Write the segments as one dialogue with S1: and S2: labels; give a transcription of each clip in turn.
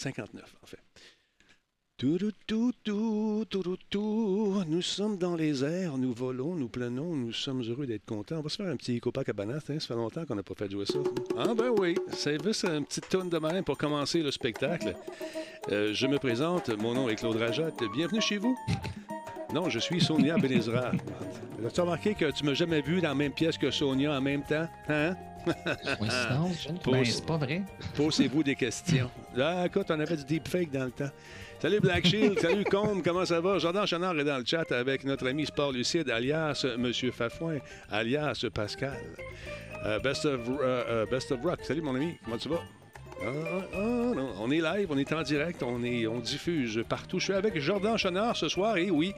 S1: 59, en fait. Tout, tout, tout, tout, tout, Nous sommes dans les airs, nous volons, nous planons, nous sommes heureux d'être contents. On va se faire un petit Copacabana, hein? ça fait longtemps qu'on n'a pas fait jouer ça. Ah ben oui, c'est juste une petite tonne de même pour commencer le spectacle. Euh, je me présente, mon nom est Claude Rajotte. Bienvenue chez vous. Non, je suis Sonia Benezra. As-tu remarqué que tu m'as jamais vu dans la même pièce que Sonia en même temps? Hein?
S2: Coïncidence? Ben, c'est pas vrai.
S1: Posez-vous des questions. Là, écoute, on avait du deepfake dans le temps. Salut Black Shield, salut Combe, comment ça va? Jordan Chenard est dans le chat avec notre ami Sport Lucide, alias Monsieur Fafouin, alias Pascal. Euh, best, of, euh, euh, best of Rock, salut mon ami, comment tu vas? Ah, ah, on est live, on est en direct, on, est, on diffuse partout. Je suis avec Jordan Chenard ce soir, et oui,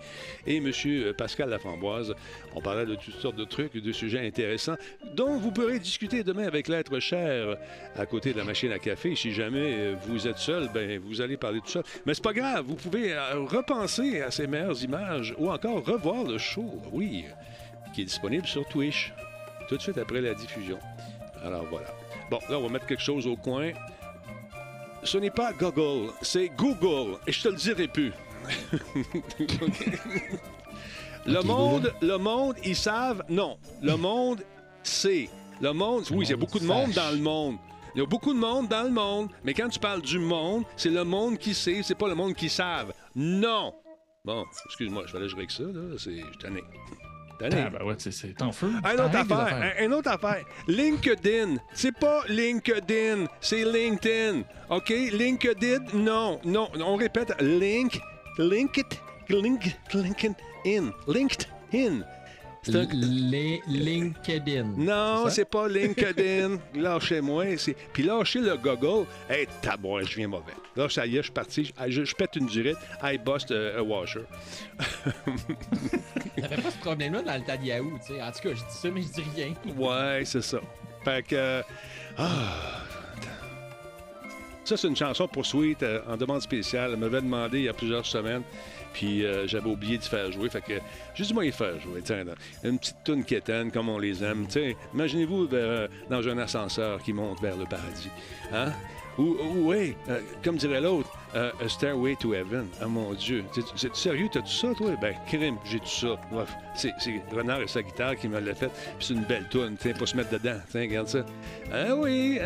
S1: et M. Pascal Laframboise. On parlait de toutes sortes de trucs, de sujets intéressants, dont vous pourrez discuter demain avec l'être cher à côté de la machine à café. Si jamais vous êtes seul, ben vous allez parler tout ça. Mais c'est pas grave, vous pouvez euh, repenser à ces meilleures images ou encore revoir le show, oui, qui est disponible sur Twitch tout de suite après la diffusion. Alors voilà. Bon, là, on va mettre quelque chose au coin. Ce n'est pas Google, c'est Google. Et je te le dirai plus. le monde, le monde, ils savent. Non, le monde sait. Le monde, oui, il y a beaucoup de monde dans le monde. Il y a beaucoup de monde dans le monde, mais quand tu parles du monde, c'est le monde qui sait, c'est pas le monde qui savent. Non! Bon, excuse-moi, je vais aller jouer avec ça, là. C'est. Je
S2: ah, ben ouais, c'est en feu.
S1: Un autre affaire, un, autre affaire. LinkedIn, c'est pas LinkedIn, c'est LinkedIn. OK? LinkedIn, non, non, on répète, link, link it, link, LinkedIn, LinkedIn.
S2: Un... Les LinkedIn.
S1: Non, c'est pas LinkedIn. Lâchez-moi. Puis lâchez le Google. Hey, tabouin, je viens mauvais. Là, ça y est, je suis parti. Je, pète une durite. I bust a, washer.
S2: T'avais pas ce problème-là dans le tas de Yahoo, tu sais. En tout cas, je dis ça, mais je dis rien.
S1: ouais, c'est ça. Fait que. Ah. Ça, c'est une chanson pour Sweet euh, en demande spéciale. Elle m'avait demandé il y a plusieurs semaines. Puis euh, j'avais oublié de faire jouer. Fait que juste moi y faire jouer. Tiens, une petite toune quétaine comme on les aime. Imaginez-vous euh, dans un ascenseur qui monte vers le paradis. Hein? Ou, oui, euh, comme dirait l'autre, euh, A Stairway to Heaven. Ah mon Dieu. C'est sérieux, t'as tout ça, toi? Ben, crime, j'ai tout ça. C'est Renard et sa guitare qui me l'a fait. C'est une belle toune. Tiens, pas se mettre dedans. Tiens, regarde ça. Ah oui,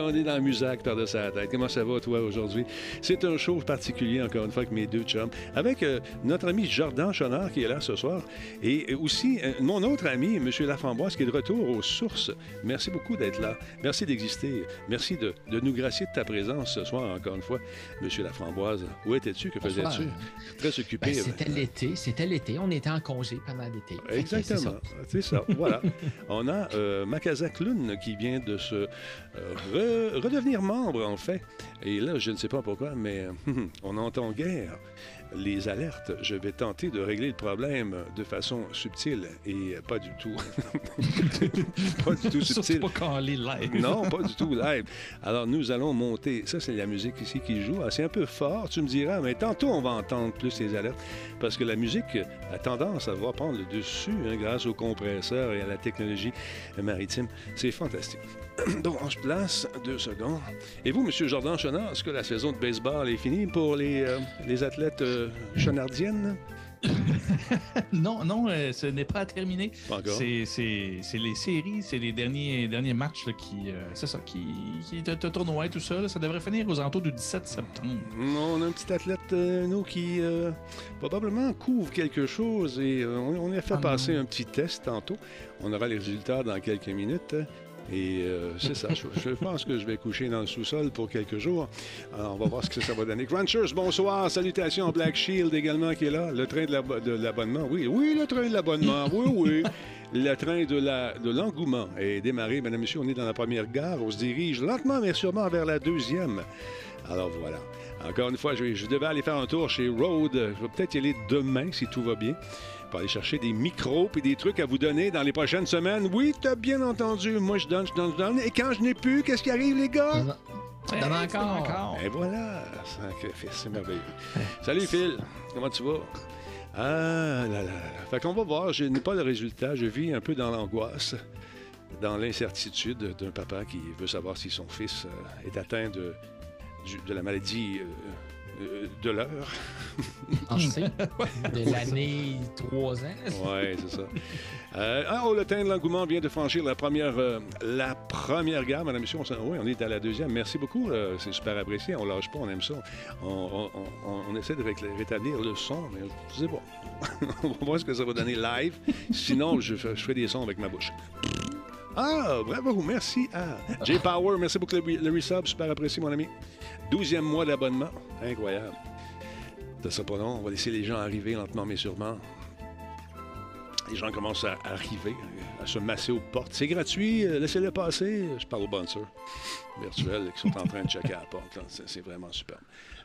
S1: on est dans le musac par-dessus la tête. Comment ça va, toi, aujourd'hui? C'est un show particulier, encore une fois, avec mes deux chums. Avec euh, notre ami Jordan Chonard qui est là ce soir. Et aussi, mon autre ami, M. Lafamboise, qui est de retour aux sources. Merci beaucoup d'être là. Merci d'exister. Merci de, de nous gracier de ta présence ce soir, encore une fois, Monsieur Laframboise. Où étais-tu? Que faisais-tu? Très occupé.
S2: Ben, c'était l'été. C'était l'été. On était en congé pendant l'été.
S1: Exactement. C'est ça. voilà. On a euh, Makaza qui vient de se euh, redevenir membre, en fait. Et là, je ne sais pas pourquoi, mais on entend guère les alertes. Je vais tenter de régler le problème de façon subtile et pas du tout.
S2: pas du tout subtile. pas quand live.
S1: non, pas du tout live. Alors, nous allons monter. Ça, c'est la musique ici qui joue. Ah, c'est un peu fort, tu me diras, mais tantôt, on va entendre plus les alertes parce que la musique a tendance à voir prendre le dessus hein, grâce aux compresseurs et à la technologie maritime. C'est fantastique. Donc, je place deux secondes. Et vous, M. Jordan Chenard, est-ce que la saison de baseball est finie pour les, euh, les athlètes euh, chenardiennes?
S2: non, non, euh, ce n'est pas terminé. C'est les séries, c'est les derniers, derniers matchs qui, c'est ça, qui, qui te, tournoi et tout ça. ça devrait finir aux alentours du 17 septembre.
S1: On a un petit athlète, nous, qui probablement couvre quelque chose et on, a fait ah passer un petit test tantôt. On aura les résultats dans quelques minutes. Et euh, c'est ça. Je, pense que je vais coucher dans le sous-sol pour quelques jours. Alors, on va voir ce que ça va donner. Grunchers, bonsoir. Salutations Black Shield également qui est là. Le train de l'abonnement. oui, oui, le train de l'abonnement. Oui, oui. Le train de l'engouement est démarré. Mesdames et messieurs, on est dans la première gare. On se dirige lentement mais sûrement vers la deuxième. Alors voilà. Encore une fois, je, je devais aller faire un tour chez Road. Je vais peut-être y aller demain si tout va bien pour aller chercher des micros et des trucs à vous donner dans les prochaines semaines. Oui, t'as bien entendu. Moi, je donne, je donne, je donne. Et quand je n'ai plus, qu'est-ce qui arrive, les gars?
S2: Donne encore.
S1: Et voilà. C'est merveilleux. Salut, Phil. Comment tu vas? Ah là là là. Fait qu'on va voir. Je n'ai pas le résultat. Je vis un peu dans l'angoisse, dans l'incertitude d'un papa qui veut savoir si son fils euh, est atteint de de la maladie euh, de l'heure.
S3: de l'année 3 ans.
S1: oui, c'est ça. Euh, ah, oh, le teint de l'engouement vient de franchir la première, euh, la première gamme, madame, monsieur. On, oui, on est à la deuxième. Merci beaucoup. c'est super apprécié. On lâche pas, on aime ça. On, essaie de rétablir le son, mais je sais pas. on va voir ce que ça va donner live. Sinon, je, je ferai des sons avec ma bouche. Ah, bravo, merci à J Power. Merci beaucoup le, le resub, super apprécié, mon ami. Douzième mois d'abonnement. Incroyable. Ça sera pas long. On va laisser les gens arriver lentement mais sûrement. Les gens commencent à arriver, à se masser aux portes. C'est gratuit, euh, laissez-le passer. Je parle aux bouncers virtuels qui sont en train de checker à la porte. C'est vraiment super.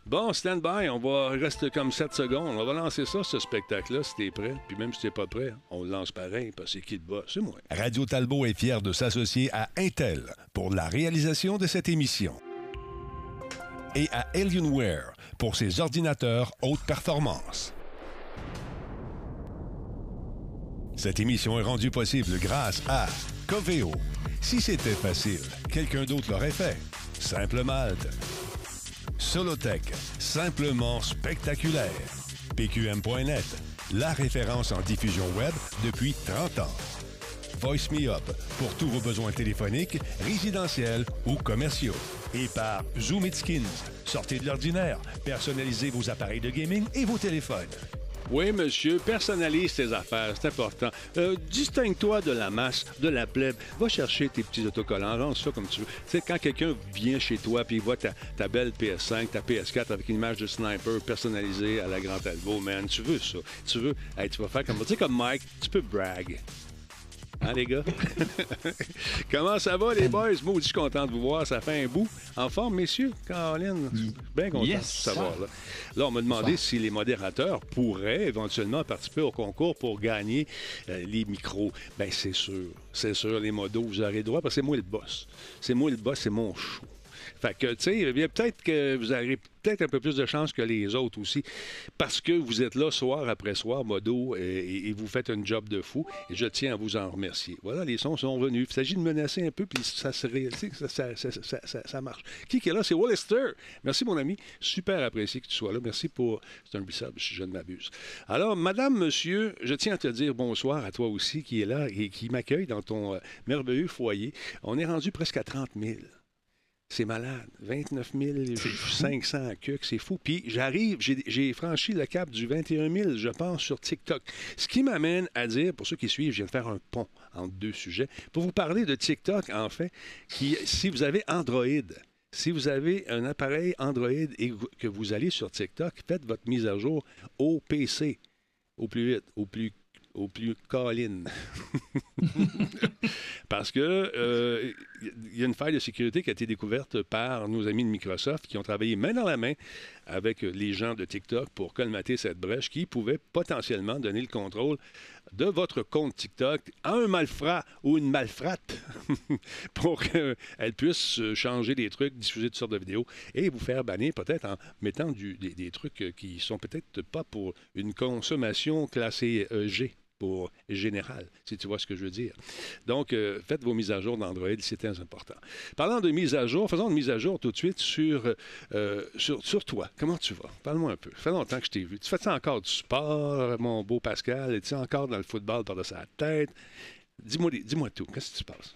S1: Bon, stand by, on va rester comme 7 secondes. On va lancer ça, ce spectacle-là, si t'es prêt. Puis même si t'es pas prêt, on le lance pareil, parce que c'est qui le bat? C'est moi.
S4: Radio Talbot est fier de s'associer à Intel pour la réalisation de cette émission et à Alienware pour ses ordinateurs haute performance. Cette émission est rendue possible grâce à Coveo. Si c'était facile, quelqu'un d'autre l'aurait fait. Simple Malte. Solotech, simplement spectaculaire. PQM.net, la référence en diffusion web depuis 30 ans. Voice Me Up pour tous vos besoins téléphoniques, résidentiels ou commerciaux. Et par Zoom It Skins, sortez de l'ordinaire, personnalisez vos appareils de gaming et vos téléphones.
S1: Oui, monsieur, personnalise tes affaires, c'est important. Euh, distingue-toi de la masse, de la plèbe. Va chercher tes petits autocollants, rends ça comme tu veux. Tu sais, quand quelqu'un vient chez toi puis il voit ta, belle PS5, ta PS4 avec une image de sniper personnalisée à la Grande Albo, man, tu veux ça. Tu veux, hey, tu vas faire comme, tu comme Mike, tu peux brag. Hein, les gars? Comment ça va, les boys? Moi, je suis content de vous voir. Ça fait un bout. En forme, messieurs? Caroline? Bien content de savoir. Là. là, on m'a demandé si les modérateurs pourraient éventuellement participer au concours pour gagner euh, les micros. Bien, c'est sûr. C'est sûr, les modos, vous aurez droit parce que c'est moi le boss. C'est moi le boss, c'est mon show. Fait que, tu sais, peut-être que vous aurez peut-être un peu plus de chance que les autres aussi, parce que vous êtes là soir après soir, modo, et, vous faites un job de fou, et je tiens à vous en remercier. Voilà, les sons sont venus. Il s'agit de menacer un peu, puis ça se ça, ça, ça, marche. Qui est là? C'est Wallister. Merci, mon ami. Super apprécié que tu sois là. Merci pour... C'est un bissable, si je ne m'abuse. Alors, madame, monsieur, je tiens à te dire bonsoir à toi aussi, qui est là et qui m'accueille dans ton euh, merveilleux foyer. On est rendu presque à 30 000. C'est malade. 29 500 à c'est fou. Puis j'arrive, j'ai franchi le cap du 21 000, je pense, sur TikTok. Ce qui m'amène à dire, pour ceux qui suivent, je viens de faire un pont entre deux sujets, pour vous parler de TikTok, en fait, qui, si vous avez Android, si vous avez un appareil Android et que vous allez sur TikTok, faites votre mise à jour au PC, au plus vite, au plus au plus colline. Parce que euh, il y a une faille de sécurité qui a été découverte par nos amis de Microsoft qui ont travaillé main dans la main avec les gens de TikTok pour colmater cette brèche qui pouvait potentiellement donner le contrôle de votre compte TikTok à un malfrat ou une malfrate pour qu'elle puisse changer des trucs, diffuser toutes sortes de vidéos et vous faire bannir peut-être en mettant des, des, trucs qui sont peut-être pas pour une consommation classée euh, Général, si tu vois ce que je veux dire. Donc, euh, faites vos mises à jour d'Android, c'est très important. Parlant de mise à jour, faisons une mise à jour tout de suite sur, euh, sur, sur, toi. Comment tu vas? Parle-moi un peu. Ça fait longtemps que je t'ai vu. Tu fais encore du sport, mon beau Pascal? Es-tu encore dans le football par de sa tête? Dis-moi dis tout. Qu'est-ce qui se passe?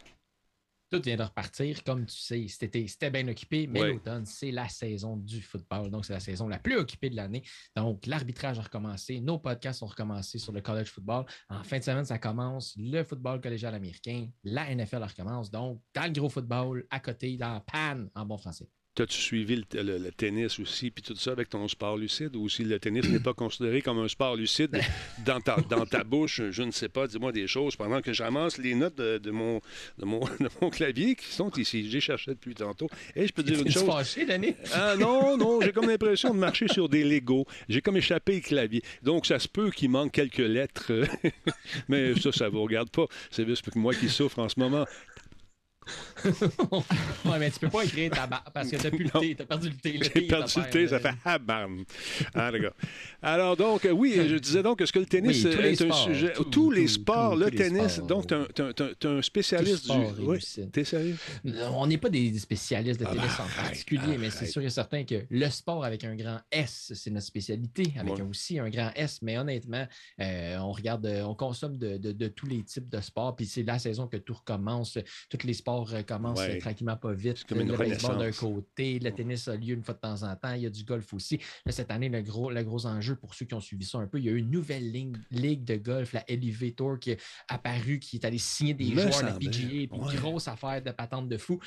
S3: Tout vient de repartir. Comme tu sais, c'était bien occupé, mais l'automne, c'est la saison du football. Donc, c'est la saison la plus occupée de l'année. Donc, l'arbitrage a recommencé. Nos podcasts ont recommencé sur le college football. En fin de semaine, ça commence. Le football collégial américain. La NFL recommence. Donc, dans le gros football, à côté, dans Pan, en bon français.
S1: T'as-tu suivi le, tennis aussi, puis tout ça avec ton sport lucide, ou si le tennis n'est pas considéré comme un sport lucide dans ta, dans ta bouche, je ne sais pas, dis-moi des choses pendant que j'amasse les notes de, mon, de, mon, mon, clavier qui sont ici. J'ai cherché depuis tantôt. Et je peux dire une chose.
S3: fâché, Danny?
S1: Ah non, non, j'ai comme l'impression de marcher sur des Legos. J'ai comme échappé le clavier. Donc, ça se peut qu'il manque quelques lettres, mais ça, ça vous regarde pas. C'est juste moi qui souffre en ce moment.
S3: ouais, mais tu peux pas écrire tabac parce que t'as plus le thé, t'as perdu le thé.
S1: J'ai perdu le thé, ça fait habarn. Ah, d'accord. Alors, donc, euh, oui, je disais donc, est-ce que le tennis est un sujet. tous les sports, le tennis, donc, tu es un spécialiste du. Oui, t'es sérieux?
S3: On n'est pas des spécialistes de ah, tennis en particulier, mais c'est sûr et certain que le sport avec un grand S, c'est notre spécialité, avec aussi un grand S, mais honnêtement, euh, on regarde, on consomme de, de, tous les types de sports, puis c'est la saison que tout recommence, tous les sports recommencent tranquillement pas vite.
S1: Comme le baseball
S3: d'un côté, le tennis a lieu une fois de temps en temps, il y a du golf aussi. cette année, le gros, le gros enjeu pour ceux qui ont suivi ça un peu, il y a eu une nouvelle ligue, ligue de golf, la LIV Tour, qui est apparue, qui est allée signer des joueurs de la PGA, puis grosse affaire de patente de fou.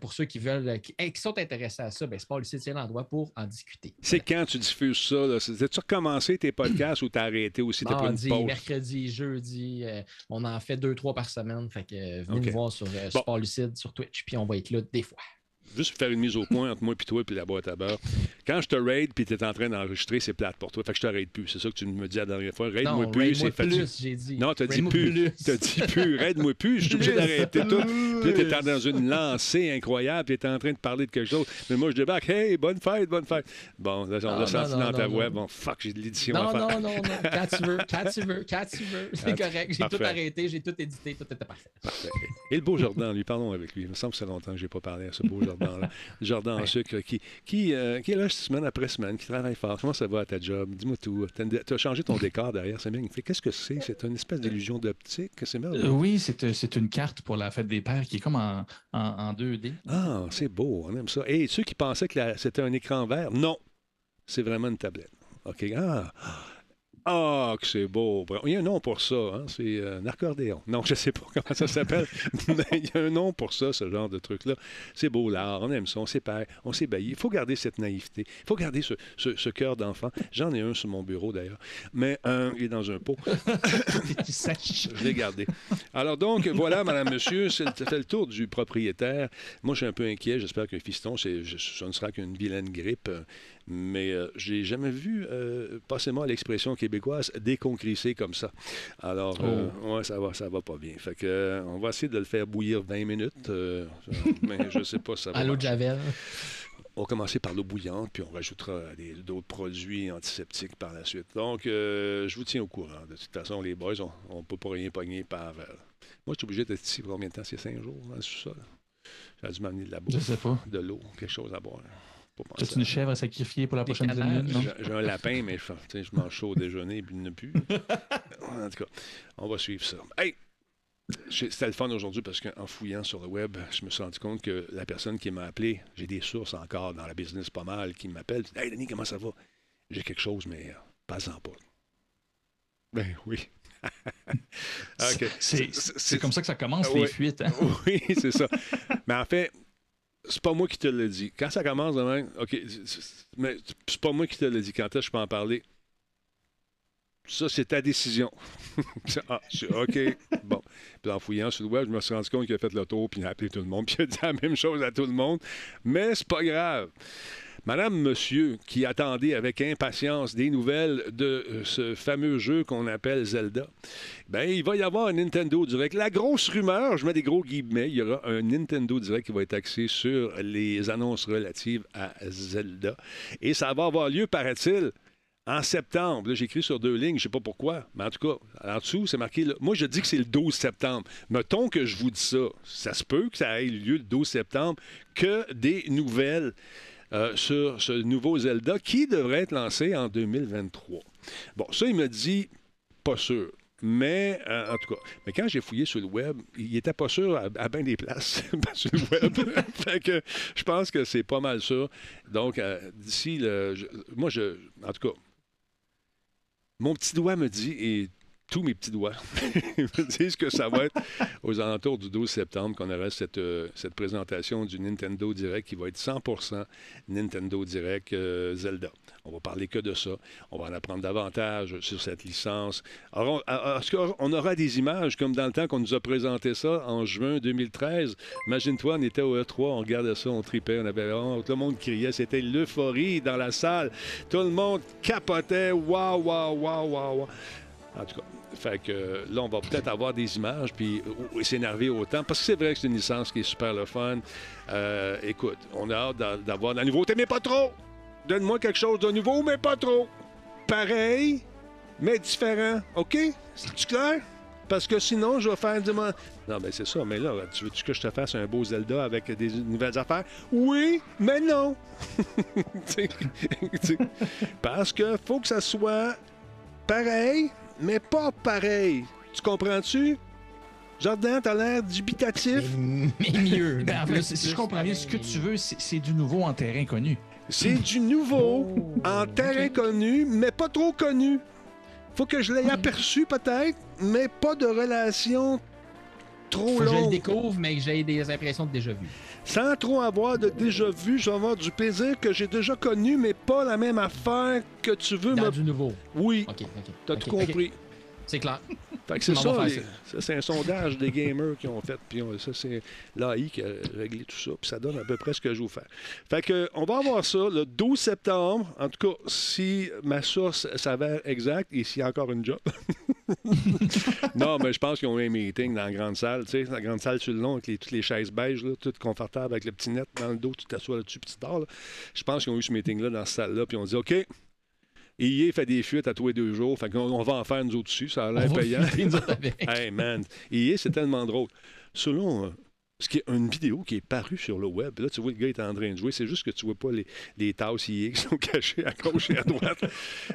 S3: pour ceux qui veulent, qui, sont intéressés à ça, ben, Sport Lucide, c'est l'endroit pour en discuter.
S1: C'est quand tu diffuses ça? As-tu recommencé tes podcasts ou t'as arrêté aussi?
S3: Mardi, mercredi, jeudi, euh, on en fait deux, trois par semaine. Fait que euh, venez nous voir sur euh, Sport Lucide, sur Twitch, puis on va être là des fois
S1: juste pour faire une mise au point entre moi et toi et la boîte à beurre. Quand je te raid puis tu es en train d'enregistrer, c'est plate pour toi. Fait que je te raid plus. C'est ça que tu me dis la dernière fois. Raid-moi plus, c'est
S3: fatigué. j'ai dit.
S1: Non, t'as dit plus. T'as dit plus. Raid-moi plus. Je suis obligé d'arrêter tout. Puis t'es dans une lancée incroyable puis t'es en train de parler de quelque chose. Mais moi, je débarque. Hey, bonne fête, bonne fête. Bon, là, on l'a senti dans ta voix. Bon, fuck, j'ai de l'édition
S3: à faire. Non, non, non, non. Quand tu veux, quand tu veux, quand tu veux. C'est correct. J'ai tout arrêté, j'ai tout édité, tout était parfait. Parfait.
S1: Et le beau Jordan, lui, parlons avec lui. Il me semble que c'est longtemps que j'ai pas parlé à ce beau Jordan-là dans en sucre qui, qui, euh, qui, est là semaine après semaine, qui travaille fort. Comment ça va à ta job? Dis-moi tout. Tu as changé ton décor derrière, c'est magnifique. Qu'est-ce que c'est? C'est une espèce d'illusion d'optique? C'est
S2: euh, oui, euh, c'est une carte pour la fête des pères qui est comme en, en, 2D.
S1: Ah, c'est beau, on aime ça. Et ceux qui pensaient que c'était un écran vert, non, c'est vraiment une tablette. OK. Ah, ah, que c'est beau. Il y a un nom pour ça, hein? c'est euh, un accordéon. Non, je ne sais pas comment ça s'appelle, mais il y a un nom pour ça, ce genre de truc-là. C'est beau l'art, on aime ça, on s'épaille, on s'ébahit. Il faut garder cette naïveté, il faut garder ce, ce, cœur d'enfant. J'en ai un sur mon bureau d'ailleurs, mais un, il est dans un pot. je l'ai gardé. Alors donc, voilà, madame, monsieur, ça fait le tour du propriétaire. Moi, je suis un peu inquiet, j'espère qu'un fiston, ce ne sera qu'une vilaine grippe. Mais je euh, j'ai jamais vu, euh, passez-moi l'expression québécoise, déconcrisser comme ça. Alors, euh, oh. ouais, ça va, ça va pas bien. Fait que, on va essayer de le faire bouillir 20 minutes, mais je sais pas si ça va.
S3: À l'eau de Javel.
S1: On va commencer par l'eau bouillante, puis on rajoutera d'autres produits antiseptiques par la suite. Donc, je vous tiens au courant. De toute façon, les boys, on ne peut pas rien pogner par. moi, je suis obligé d'être ici pour combien de temps? C'est cinq jours, dans le sous-sol. J'ai dû m'amener de la bouffe.
S2: Je sais pas.
S1: De l'eau, quelque chose à boire.
S2: As-tu une chèvre à sacrifier pour la prochaine semaine?
S1: J'ai un lapin, mais je, je mange chaud au déjeuner et puis il ne plus. en tout cas, on va suivre ça. Hey! C'était le fun aujourd'hui parce qu'en fouillant sur le web, je me suis rendu compte que la personne qui m'a appelé, j'ai des sources encore dans la business pas mal qui m'appellent. Hey Denis, comment ça va? J'ai quelque chose, mais euh, pas en pas. Ben oui.
S2: C'est comme ça que ça commence, les fuites. Hein?
S1: oui, c'est ça. Mais en fait, c'est pas moi qui te l'ai dit. Quand ça commence demain, OK, mais c'est pas moi qui te l'ai dit. Quand est-ce que je peux en parler? Ça, c'est ta décision. ah, OK, bon. Puis en fouillant sur le web, je me suis rendu compte qu'il a fait le tour, puis il a appelé tout le monde, puis il a dit la même chose à tout le monde. Mais c'est pas grave. Madame, monsieur, qui attendait avec impatience des nouvelles de euh, ce fameux jeu qu'on appelle Zelda, ben il va y avoir un Nintendo Direct. La grosse rumeur, je mets des gros guillemets, il y aura un Nintendo Direct qui va être axé sur les annonces relatives à Zelda. Et ça va avoir lieu, paraît-il, en septembre. J'ai écrit sur deux lignes, je ne sais pas pourquoi, mais en tout cas, en dessous, c'est marqué. Moi, je dis que c'est le 12 septembre. Mettons que je vous dis ça. Ça se peut que ça ait lieu le 12 septembre, que des nouvelles euh, sur ce nouveau Zelda qui devrait être lancé en 2023. Bon, ça, il me dit pas sûr. Mais, euh, en tout cas, mais quand j'ai fouillé sur le web, il était pas sûr à, bien des places sur le web. fait que je pense que c'est pas mal sûr. Donc, euh, d'ici le. moi, je. En tout cas, mon petit doigt me dit, et tous mes petits doigts me disent que ça va être? Aux alentours du 12 septembre qu'on aura cette, euh, cette présentation du Nintendo Direct qui va être 100% Nintendo Direct euh, Zelda. On va parler que de ça. On va en apprendre davantage sur cette licence. Alors, est-ce qu'on aura des images comme dans le temps qu'on nous a présenté ça en juin 2013? Imagine-toi, on était au E3, on regardait ça, on tripait, on avait honte, tout le monde criait, c'était l'euphorie dans la salle. Tout le monde capotait. Waouh, waouh, waouh, waouh. En tout cas, Fait que là, on va peut-être avoir des images puis s'énerver autant. Parce que c'est vrai que c'est une licence qui est super le fun. Euh, écoute, on a hâte d'avoir de la nouveauté, mais pas trop. Donne-moi quelque chose de nouveau, mais pas trop. Pareil, mais différent. OK? C'est clair? Parce que sinon, je vais faire du. Non, mais c'est ça. Mais là, tu veux-tu que je te fasse un beau Zelda avec des nouvelles affaires? Oui, mais non. Parce que faut que ça soit pareil, mais pas pareil. Tu comprends-tu? Jardin, t'as l'air dubitatif.
S2: Mais, mieux. Ben, si je comprends bien, ce que tu veux, c'est du nouveau en terrain connu.
S1: C'est du nouveau oh, en terrain connu, mais pas trop connu. Faut que je l'ai aperçu peut-être, mais pas de relation trop longue.
S3: Que je le découvre, mais que j'ai des impressions de déjà vu.
S1: Sans trop avoir de déjà vu, je vais avoir du plaisir que j'ai déjà connu, mais pas la même affaire que tu veux
S3: Dans du nouveau.
S1: Oui.
S3: OK, OK.
S1: T'as tout compris.
S3: C'est clair.
S1: c'est ça, c'est un sondage des gamers qui ont fait, puis ça, c'est l'AI qui a réglé tout ça, puis ça donne à peu près ce que je vous fais. Fait que, on va avoir ça le 12 septembre, en tout cas, si ma source s'avère exacte, et s'il y a encore une job. non, mais je pense qu'ils ont eu un meeting dans la grande salle, tu sais, la grande salle sur le long, avec toutes les chaises beiges, là, toutes confortables, avec le petit net dans le dos, tu t'assois là-dessus, petit tu Je pense qu'ils ont eu ce meeting-là dans cette salle-là, puis on dit, OK, IA fait des fuites à tous les deux jours. Fait qu'on on va en faire nous autres dessus. Ça a l'air payant. hey man, IA, c'est tellement drôle. Selon. Euh, ce qui est une vidéo qui est parue sur le web. Là, tu vois, le gars est en train de jouer. C'est juste que tu vois pas les, les tasses qui sont cachées à gauche et à droite.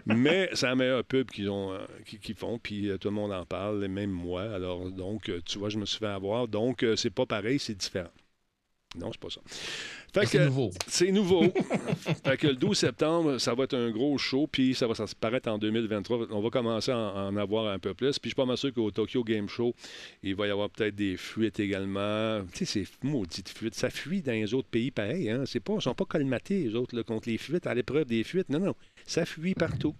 S1: Mais c'est la meilleure pub qu'ils ont, euh, qui, font. Puis euh, tout le monde en parle, même moi. Alors, donc, tu vois, je me suis fait avoir. Donc, c'est pas pareil, c'est différent. Non, c'est pas ça.
S3: C'est nouveau.
S1: C'est nouveau. fait que le 12 septembre, ça va être un gros show, puis ça va se paraître en 2023. On va commencer à en avoir un peu plus. Puis je suis pas mal sûr qu'au Tokyo Game Show, il va y avoir peut-être des fuites également. Tu sais, c'est maudites fuites. Ça fuit dans les autres pays pareil. Hein? C'est pas, ils sont pas colmatés, les autres, contre les fuites, à l'épreuve des fuites. Non, non. Ça fuit partout.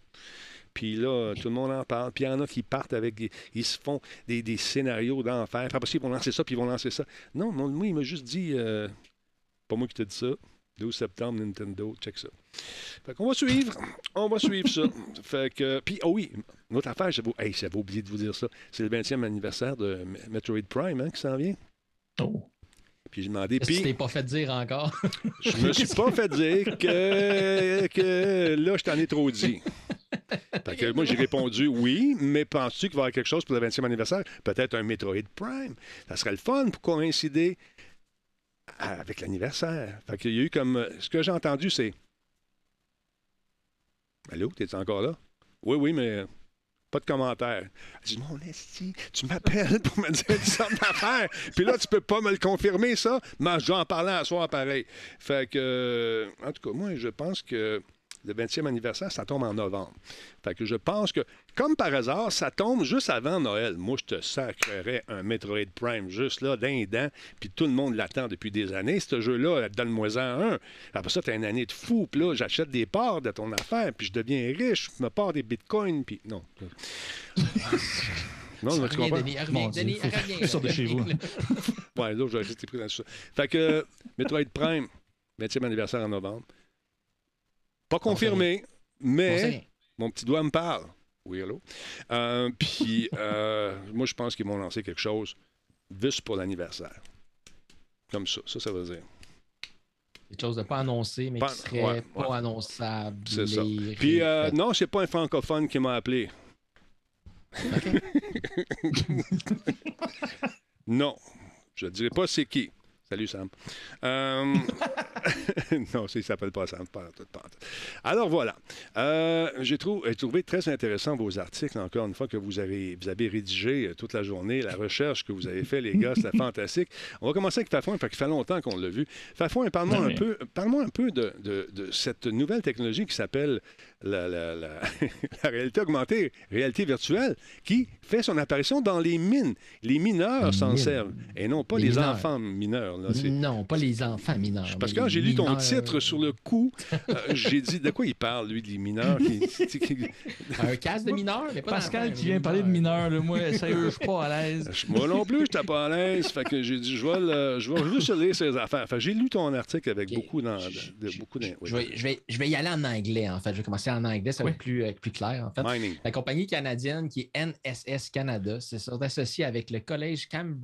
S1: Puis là, tout le monde en parle. Puis il y en a qui partent avec Ils se font des, scénarios d'enfer. Après, ils vont lancer ça, puis ils vont lancer ça. Non, moi, il m'a juste dit euh, pas moi qui te dis ça. 12 septembre, Nintendo, check ça. Fait qu'on va suivre. On va suivre ça. Fait que. Puis, oh oui, une autre affaire, j'avais hey, oublié de vous dire ça. C'est le 20e anniversaire de Metroid Prime hein, qui s'en vient.
S3: Oh.
S1: Puis j'ai demandé. Puis.
S3: Tu t'es pas fait dire encore?
S1: je me suis pas fait dire que, que là, je t'en ai trop dit. Que moi, j'ai répondu oui, mais penses-tu qu'il va y avoir quelque chose pour le 20e anniversaire? Peut-être un Metroid Prime. Ça serait le fun pour coïncider avec l'anniversaire. Fait qu'il y a eu comme. Euh, ce que j'ai entendu, c'est. Allô, t'es encore là? Oui, oui, mais pas de commentaire. Je dis, mon esti, tu m'appelles pour me dire ça d'affaires. Puis là, tu peux pas me le confirmer, ça. Mais je en parler à soir pareil. Fait que, euh, en tout cas, moi, je pense que le 20e anniversaire, ça tombe en novembre. Fait que je pense que, comme par hasard, ça tombe juste avant Noël. Moi, je te sacrerais un Metroid Prime juste là, d'un dent, puis tout le monde l'attend depuis des années. Ce jeu-là, donne-moi-en un. Après ça, t'as une année de fou, puis là, j'achète des parts de ton affaire, puis je deviens riche, je me pars des bitcoins, puis non.
S3: Non, non, tu comprends? Denis, reviens, Denis, reviens.
S2: de chez vous.
S1: ouais, là, j'ai été pris dans ça. Fait que Metroid Prime, 20e anniversaire en novembre. Pas confirmé, mais mon petit doigt me parle. Oui, allô? Euh, puis, euh, moi, je pense qu'ils vont lancer quelque chose juste pour l'anniversaire. Comme ça. Ça, ça veut dire.
S3: Quelque chose de pas annoncé, mais qui serait pas annonçable.
S1: C'est ça. Puis, euh, non, c'est pas un francophone qui m'a appelé. non. Je ne dirais pas c'est qui. Salut Sam. Euh... non, ça ne s'appelle pas Sam. Pas, Alors voilà. Euh, j'ai trouvé, trouvé, très intéressant vos articles, encore une fois, que vous avez, vous avez rédigé euh, toute la journée, la recherche que vous avez fait, les gars, c'était fantastique. On va commencer avec Fafouin, parce qu'il fait longtemps qu'on l'a vu. Fafouin, parle-moi un, peu, parle un peu de, de, de, cette nouvelle technologie qui s'appelle la, la, la, réalité augmentée, réalité virtuelle, qui fait son apparition dans les mines. Les mineurs s'en servent, et non pas les, enfants mineurs. Mineurs.
S3: Non, pas les enfants mineurs.
S1: Parce que quand j'ai lu ton titre sur le coup, euh, j'ai dit de quoi il parle, lui, des mineurs?
S3: un casque de mineurs, mais pas
S2: Pascal qui vient parler de mineurs, moi, sérieux, je suis pas à l'aise.
S1: Moi non plus, je n'étais pas à l'aise. Fait que j'ai dit, je vais, le, je vais juste lire ces affaires. Enfin, j'ai lu ton article avec beaucoup dans, de, beaucoup
S3: je, vais, je, vais, je vais y aller en anglais, en fait. Je vais commencer en anglais, ça va être plus, plus clair, en fait. La compagnie canadienne qui est NSS Canada, c'est associé avec le collège Cam,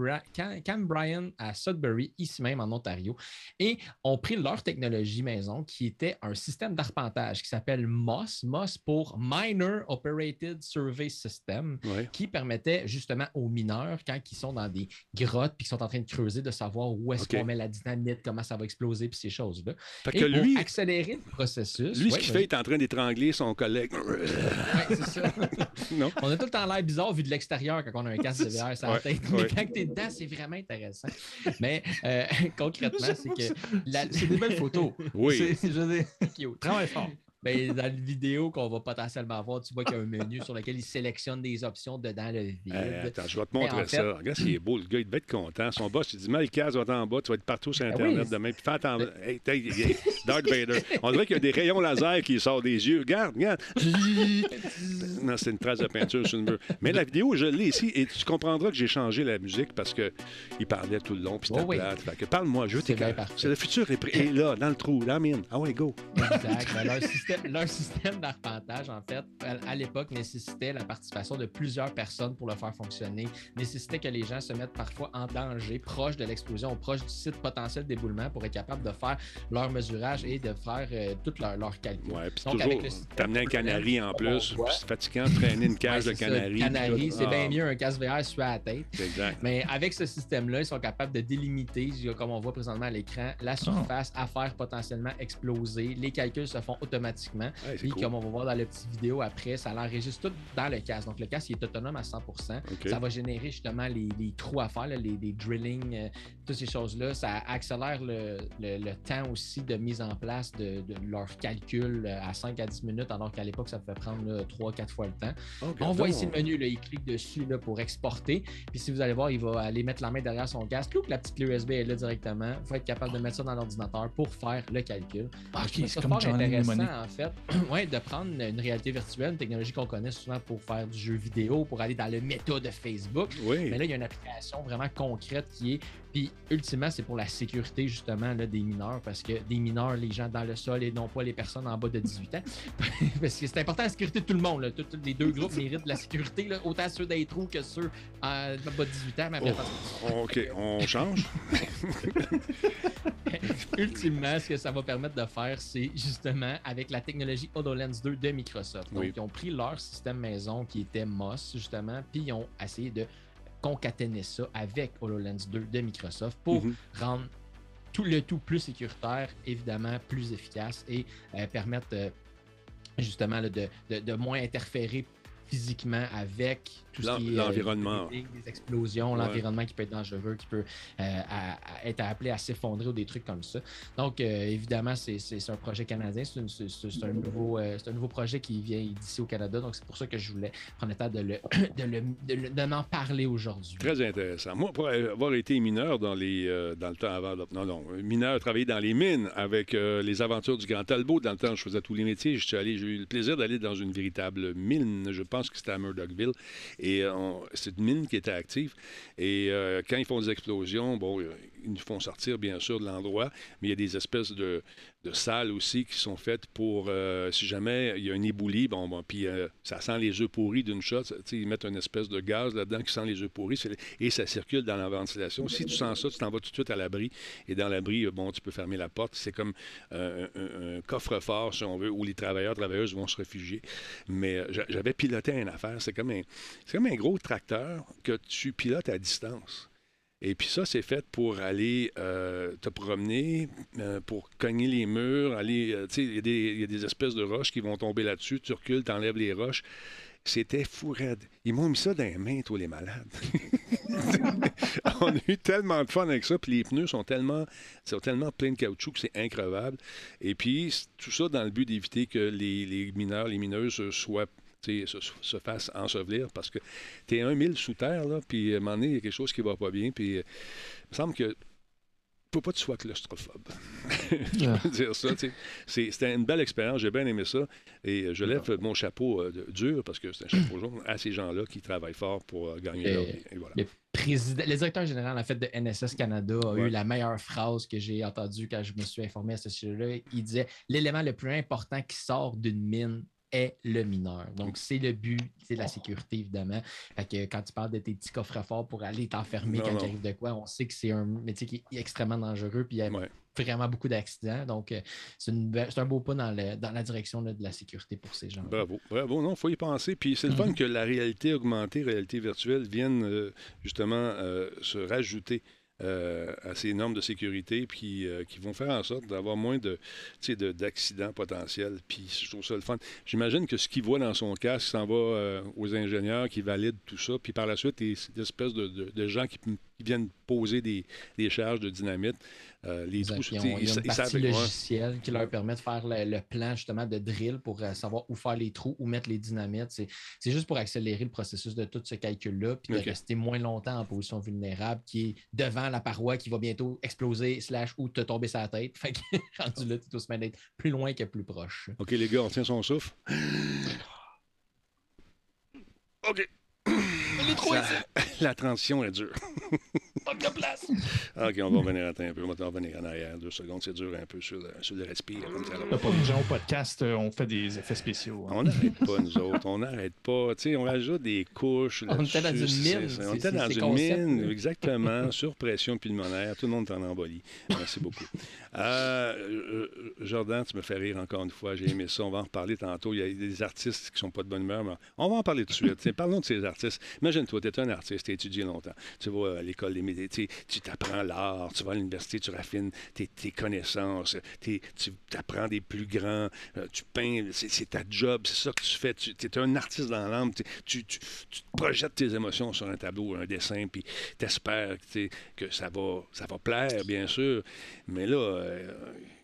S3: Cam Bryan à Sudbury, ici même en Ontario, et ont pris leur technologie maison qui était un système d'arpentage qui s'appelle MOS, MOS pour Minor Operated Survey System, qui permettait justement aux mineurs, quand ils sont dans des grottes puis qu'ils sont en train de creuser, de savoir où est-ce qu'on met la dynamite, comment ça va exploser, puis ces choses-là.
S1: et que lui,
S3: accélérer le processus.
S1: Lui, ce qu'il fait, il est en train d'étrangler son collègue.
S3: C'est ça. non? On a tout le temps l'air bizarre vu de l'extérieur quand on a un casque de VR sur la tête. Mais quand tu es dedans, c'est vraiment intéressant. Mais euh, concrètement, c'est que.
S2: C'est des belles photos.
S1: Oui.
S2: C'est, je Travaille fort.
S3: Ben, dans la vidéo qu'on va potentiellement voir, tu vois qu'il y a un menu sur lequel il sélectionne des options dedans le vide.
S1: attends, je vais te montrer ça. Regarde s'il est beau, le gars, il devait être content. Son boss, il dit Mal va être en bas, tu vas être partout sur ben Internet demain. Puis fais attention. Hey, Darth Vader. On dirait qu'il y a des rayons laser qui sortent des yeux. Regarde, regarde. non, c'est une trace de peinture sur le mur. Mais la vidéo, je l'ai ici et tu comprendras que j'ai changé la musique parce qu'il parlait tout le long. Puis c'était oh. Fait que parle-moi, je veux C'est le futur est, là, dans le trou, dans la mine. Ah ouais, go.
S3: Exact. Ben, système leur système d'arpentage, en fait, à, l'époque, nécessitait la participation de plusieurs personnes pour le faire fonctionner, nécessitait que les gens se mettent parfois en danger, proche de l'explosion, proche du site potentiel d'éboulement pour être capable de faire leur mesurage et de faire euh, tout leur, leur calcul.
S1: Ouais, puis toujours, t'amener un canari en plus, c'est fatigant de traîner une cage de canari.
S3: Canari, c'est bien ah. mieux un casque VR sur la tête.
S1: Exact.
S3: Mais avec ce système-là, ils sont capables de délimiter, comme on voit présentement à l'écran, la surface à faire potentiellement exploser. Les calculs se font automatiquement. Puis, comme on va voir dans la petite vidéo après, ça l'enregistre tout dans le casque. Donc, le casque est autonome à 100% Ça va générer justement les, trous à faire, les, drilling, euh, toutes ces choses-là. Ça accélère le, temps aussi de mise en place de, leur calcul euh, à 5 à 10 minutes, alors qu'à l'époque, ça pouvait prendre 3-4 fois le temps. on voit ici le menu, là, il clique dessus là, pour exporter. Puis, si vous allez voir, il va aller mettre la main derrière son casque. la petite clé USB est là directement. Il faut être capable de mettre ça dans l'ordinateur pour faire le calcul.
S2: Ah, c'est comme intéressant, en
S3: fait. ouais, de prendre une réalité virtuelle, une technologie qu'on connaît souvent pour faire du jeu vidéo, pour aller dans le méta de Facebook.
S1: Oui.
S3: Mais là, il y a une application vraiment concrète qui est. Puis, ultimement, c'est pour la sécurité, justement, là, des mineurs, parce que des mineurs, les gens dans le sol et non pas les personnes en bas de 18 ans. parce que c'est important la sécurité de tout le monde. Les deux groupes méritent de la sécurité, là, autant ceux des trous que ceux en bas de 18 ans. Mais
S1: oh, OK, on change?
S3: ultimement, ce que ça va permettre de faire, c'est justement avec la technologie HoloLens 2 de Microsoft. Donc, ils ont pris leur système maison qui était MOS, justement, puis ils ont essayé de concaténer ça avec HoloLens 2 de Microsoft pour mhm. rendre tout le tout plus sécuritaire, évidemment, plus efficace et euh, permettre euh, justement de, de, moins interférer physiquement avec tout ce qui est
S1: euh, l'environnement.
S3: des, explosions, l'environnement qui peut être dangereux, qui peut euh, être appelé à s'effondrer ou des trucs comme ça. Donc, euh, évidemment, c'est un projet canadien. C'est un, nouveau, un nouveau projet qui vient d'ici au Canada. Donc, c'est pour ça que je voulais prendre le temps de, le, de, m'en parler aujourd'hui.
S1: Très intéressant. Moi, pour avoir été mineur dans, les, dans le temps avant... Non, non, mineur, travailler dans les mines avec les aventures du Grand Talbot. Dans le temps, je faisais tous les métiers. J'ai eu le plaisir d'aller dans une véritable mine. Je pense que c'était à Murdochville. Et c'est une mine qui était active. Et euh, quand ils font des explosions, bon, ils nous font sortir, bien sûr, de l'endroit, mais il y a des espèces de, salles aussi qui sont faites pour, euh, si jamais il y a un éboulis, bon, bon puis euh, ça sent les œufs pourris d'une shot, ils mettent une espèce de gaz là-dedans qui sent les œufs pourris, et ça circule dans la ventilation. Si tu sens ça, tu t'en vas tout de suite à l'abri, et dans l'abri, bon, tu peux fermer la porte. C'est comme un, coffre-fort, si on veut, où les travailleurs, travailleuses vont se réfugier. Mais j'avais piloté une affaire, c'est comme, un, comme un gros tracteur que tu pilotes à distance. Et puis ça, c'est fait pour aller euh, te promener, euh, pour cogner les murs, aller, euh, il y, a des espèces de roches qui vont tomber là-dessus, tu recules, tu enlèves les roches. C'était fou raide. Ils m'ont mis ça dans les mains, tous les malades. On a eu tellement de fun avec ça, puis les pneus sont tellement, sont tellement pleins de caoutchouc que c'est increvable. Et puis, tout ça dans le but d'éviter que les mineurs, les mineuses soient se, se fasse ensevelir parce que tu es un mille sous terre, là, puis à un moment donné, il y a quelque chose qui va pas bien. Puis euh, il me semble que faut pas que tu sois claustrophobe. je peux dire ça. C'était une belle expérience. J'ai bien aimé ça. Et je lève mon chapeau euh, dur parce que c'est un chapeau jaune à ces gens-là qui travaillent fort pour euh, gagner leur vie.
S3: Le, président, le directeur général en fait, de NSS Canada a eu la meilleure phrase que j'ai entendue quand je me suis informé à ce sujet-là. Il disait L'élément le plus important qui sort d'une mine, est le mineur. Donc, c'est le but, c'est la sécurité, évidemment. Fait que quand tu parles de tes petits coffres forts pour aller t'enfermer quand il arrive de quoi, on sait que c'est un métier qui est extrêmement dangereux, puis il y a vraiment beaucoup d'accidents. Donc, euh, c'est un beau pas dans, la direction de la sécurité pour ces gens.
S1: Bravo, bravo. Non, il faut y penser. Puis c'est le fun mm-hmm. que la réalité augmentée, réalité virtuelle vienne euh, justement euh, se rajouter euh, à ces normes de sécurité, puis euh, qui vont faire en sorte d'avoir moins de, d'accidents potentiels. Puis je trouve ça le fun. J'imagine que ce qu'il voit dans son casque s'en va euh, aux ingénieurs qui valident tout ça, puis par la suite, des, espèces de, gens qui, viennent poser des, des charges de dynamite.
S3: Euh, les trous, ils, ont, ils, partie logicielle qui leur permet de faire le, plan justement de drill pour euh, savoir où faire les trous, où mettre les dynamites. C'est juste pour accélérer le processus de tout ce calcul-là, puis de rester moins longtemps en position vulnérable, qui est devant la paroi qui va bientôt exploser, slash, ou te tomber sa tête. Fait que rendu là, tu dois se mettre d'être plus loin que plus proche.
S1: OK, les gars, on tient son souffle. OK. La transition est dure.
S3: Pas de place.
S1: OK, on va revenir un peu. On va revenir en arrière. Deux secondes, c'est dur un peu sur le, sur le respire. Comme ça,
S2: pas gens au podcast, euh, on fait des effets spéciaux.
S1: Hein. On n'arrête pas, nous autres. On n'arrête pas. Tu sais, on rajoute des couches.
S3: On était dans une mine.
S1: On était dans une mine, exactement, sur pression pulmonaire. Tout le monde est en embolie. Merci beaucoup. Euh, euh, Jordan, tu me fais rire encore une fois. J'ai aimé ça. On va en reparler tantôt. Il y a des artistes qui sont pas de bonne humeur. Mais on va en parler tout de suite. parlons de ces artistes. Imagine-toi, tu es un artiste, tu as étudié longtemps. Tu vas à l'école des métiers, tu t'apprends l'art, tu vas à l'université, tu raffines tes, connaissances, tu apprends des plus grands, euh, tu peins, c'est ta job, c'est ça que tu fais. Tu es un artiste dans l'âme. Tu, tu, projettes tes émotions sur un tableau, un dessin, puis tu espères que ça va, ça va plaire, bien sûr. Mais là,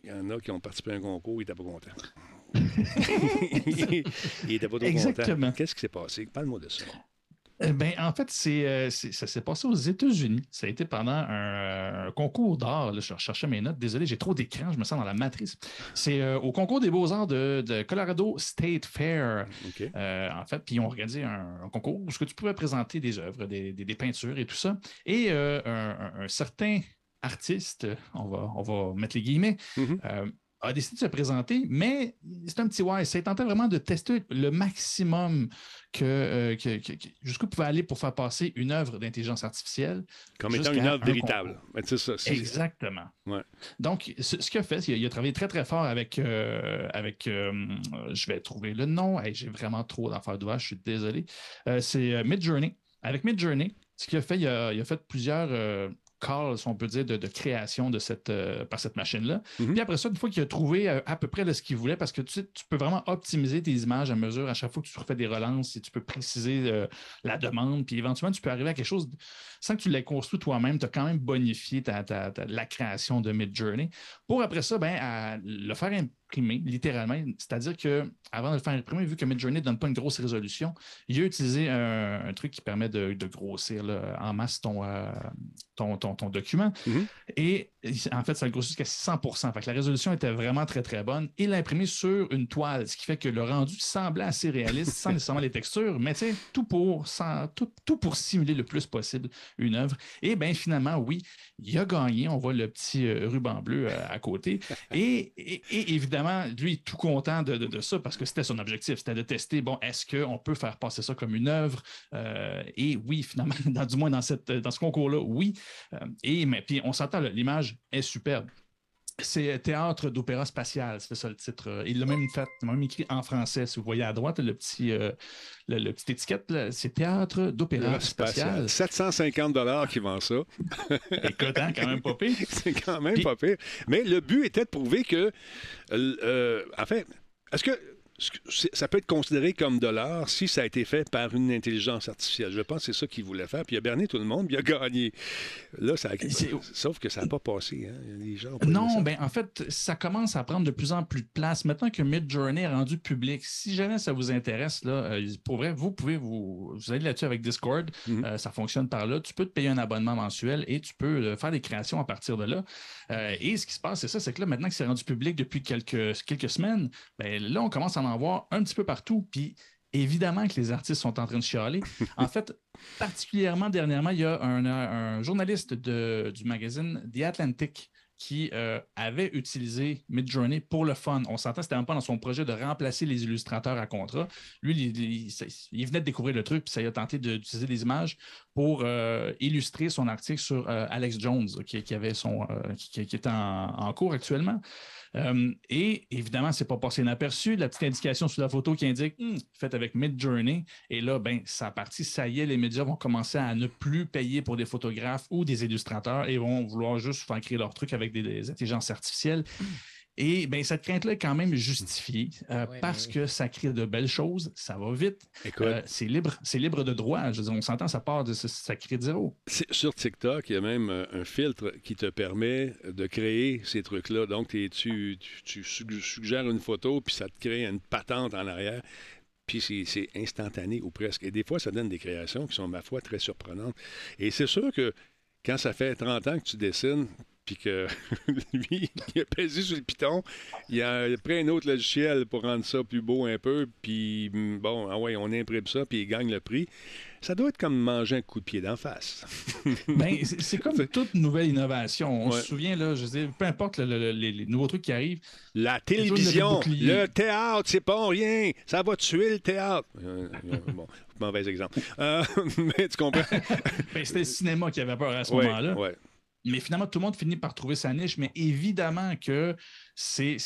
S1: il y en a qui ont participé à un concours, ils n'étaient pas contents. il n'était pas trop Exactement. Qu'est-ce qui s'est passé? Parle-moi de ça.
S2: Eh ben, en fait, euh, c'est, ça s'est passé aux États-Unis. Ça a été pendant un, concours d'art. je recherchais mes notes. Désolé, j'ai trop d'écran. Je me sens dans la matrice. C'est euh, au concours des beaux-arts de, Colorado State Fair. Euh, en fait, puis ils ont organisé un, concours où tu pouvais présenter des œuvres, des, peintures et tout ça. Et un, certain artiste, on va, on va mettre les guillemets, mm-hmm a décidé de se présenter, mais c'est un petit ouais. C'est tenté vraiment de tester le maximum que, euh, jusqu'où pouvait aller pour faire passer une œuvre d'intelligence artificielle.
S1: Comme étant une œuvre véritable.
S2: Ça, Exactement. Donc, ce, qu'il a fait, il a, travaillé très, très fort avec. Euh, avec euh, je vais trouver le nom. J'ai vraiment trop d'affaires d'ouvrage, je suis désolé. c'est Midjourney. Avec Midjourney, ce qu'il a fait, il a, il a fait plusieurs call, si on peut dire, de, création de cette, euh, par cette machine-là. Mhm. Puis après ça, une fois qu'il a trouvé euh, à, peu près ce qu'il voulait, parce que tu, tu peux vraiment optimiser tes images à mesure à chaque fois que tu refais des relances et tu peux préciser euh, la demande, puis éventuellement, tu peux arriver à quelque chose sans que tu l'aies construit toi-même, tu as quand même bonifié ta, la création de Midjourney. Pour après ça, ben, le faire imprimer, littéralement. C'est-à-dire qu'avant de le faire imprimer, vu que Midjourney ne donne pas une grosse résolution, il a utilisé un, truc qui permet de, grossir en masse ton, ton, ton, document. Mm-hmm. Et en fait, ça le grossit jusqu'à 100 Fait que la résolution était vraiment très, très bonne. Il l'a imprimé sur une toile, ce qui fait que le rendu semblait assez réaliste, sans nécessairement les textures, mais tout pour, tout, tout, pour simuler le plus possible une œuvre. Et bien, finalement, oui, il a gagné. On voit le petit euh, ruban bleu euh, à côté. Et, évidemment, lui, tout content de, ça parce que c'était son objectif. C'était de tester, bon, est-ce qu'on peut faire passer ça comme une œuvre? Euh, et oui, finalement, du moins dans, ce concours-là, oui. et mais puis on s'entend, l'image est superbe. C'est Théâtre d'opéra spatial, c'est ça le titre. Il l'a même fait, même écrit en français. Si vous voyez à droite, le petit, euh, le, petit étiquette, c'est Théâtre d'opéra spatial.
S1: 750 dollars qui vend ça.
S2: Écoute, hein, quand même pas pire.
S1: c'est quand même pas pire. Mais le but était de prouver que, euh, en fait, est-ce que ça peut être considéré comme de l'art si ça a été fait par une intelligence artificielle. Je pense que c'est ça qu'il voulait faire. Puis il a berné tout le monde, puis il a gagné. Là, ça sauf que ça n'a pas passé. Hein. Les gens
S2: non, ben en fait, ça commence à prendre de plus en plus de place. Maintenant que Midjourney est rendu public, si jamais ça vous intéresse, là, euh, pour vrai, vous pouvez vous, vous allez là-dessus avec Discord. Mm-hmm. Euh, ça fonctionne par là. Tu peux te payer un abonnement mensuel et tu peux euh, faire des créations à partir de là. et ce qui se passe, c'est ça, c'est que là, maintenant que c'est rendu public depuis quelques, quelques semaines, ben, là, on commence à en voir un petit peu partout. Puis évidemment que les artistes sont en train de chialer. En fait, particulièrement dernièrement, il y a un, journaliste du magazine The Atlantic qui euh, avait utilisé Midjourney pour le fun. On s'entend, c'était un peu dans son projet de remplacer les illustrateurs à contrat. Lui, il, venait de découvrir le truc, puis ça a tenté d'utiliser des images pour euh, illustrer son article sur euh, Alex Jones, qui, avait son, qui, est en, cours actuellement. Euh, et évidemment, c'est pas passé inaperçu. La petite indication sur la photo qui indique hmm, faite avec Midjourney. Et là, ben, ça parti, ça y est, les médias vont commencer à ne plus payer pour des photographes ou des illustrateurs et vont vouloir juste faire créer leur truc avec des, intelligences artificielles. Et bien, cette crainte-là est quand même justifiée euh, parce que ça crée de belles choses, ça va vite. Euh, c'est libre, c'est libre de droit. Je veux on s'entend, ça part de ça crée de zéro.
S1: Sur TikTok, il y a même euh, un filtre qui te permet de créer ces trucs-là. Donc, tu, tu, suggères une photo, puis ça te crée une patente en arrière puis c'est instantané ou presque. Et des fois, ça donne des créations qui sont, ma foi, très surprenantes. Et c'est sûr que quand ça fait 30 ans que tu dessines, puis que lui, il a pesé sur le piton. Il a pris un autre logiciel pour rendre ça plus beau un peu, puis mm, bon, ah ouais, on imprime ça, puis il gagne le prix. Ça doit être comme manger un coup de pied d'en face.
S2: ben, c'est comme toute nouvelle innovation. On se souvient, là, je veux peu importe les, nouveaux trucs qui arrivent.
S1: La télévision, le théâtre, c'est pas rien. Ça va tuer le théâtre. Euh, euh, bon, mauvais exemple. Euh, mais tu comprends?
S2: ben, C'était le cinéma qui avait peur à ce moment-là. Ouais. Mais finalement, tout le monde finit par trouver sa niche. Mais évidemment que c'est,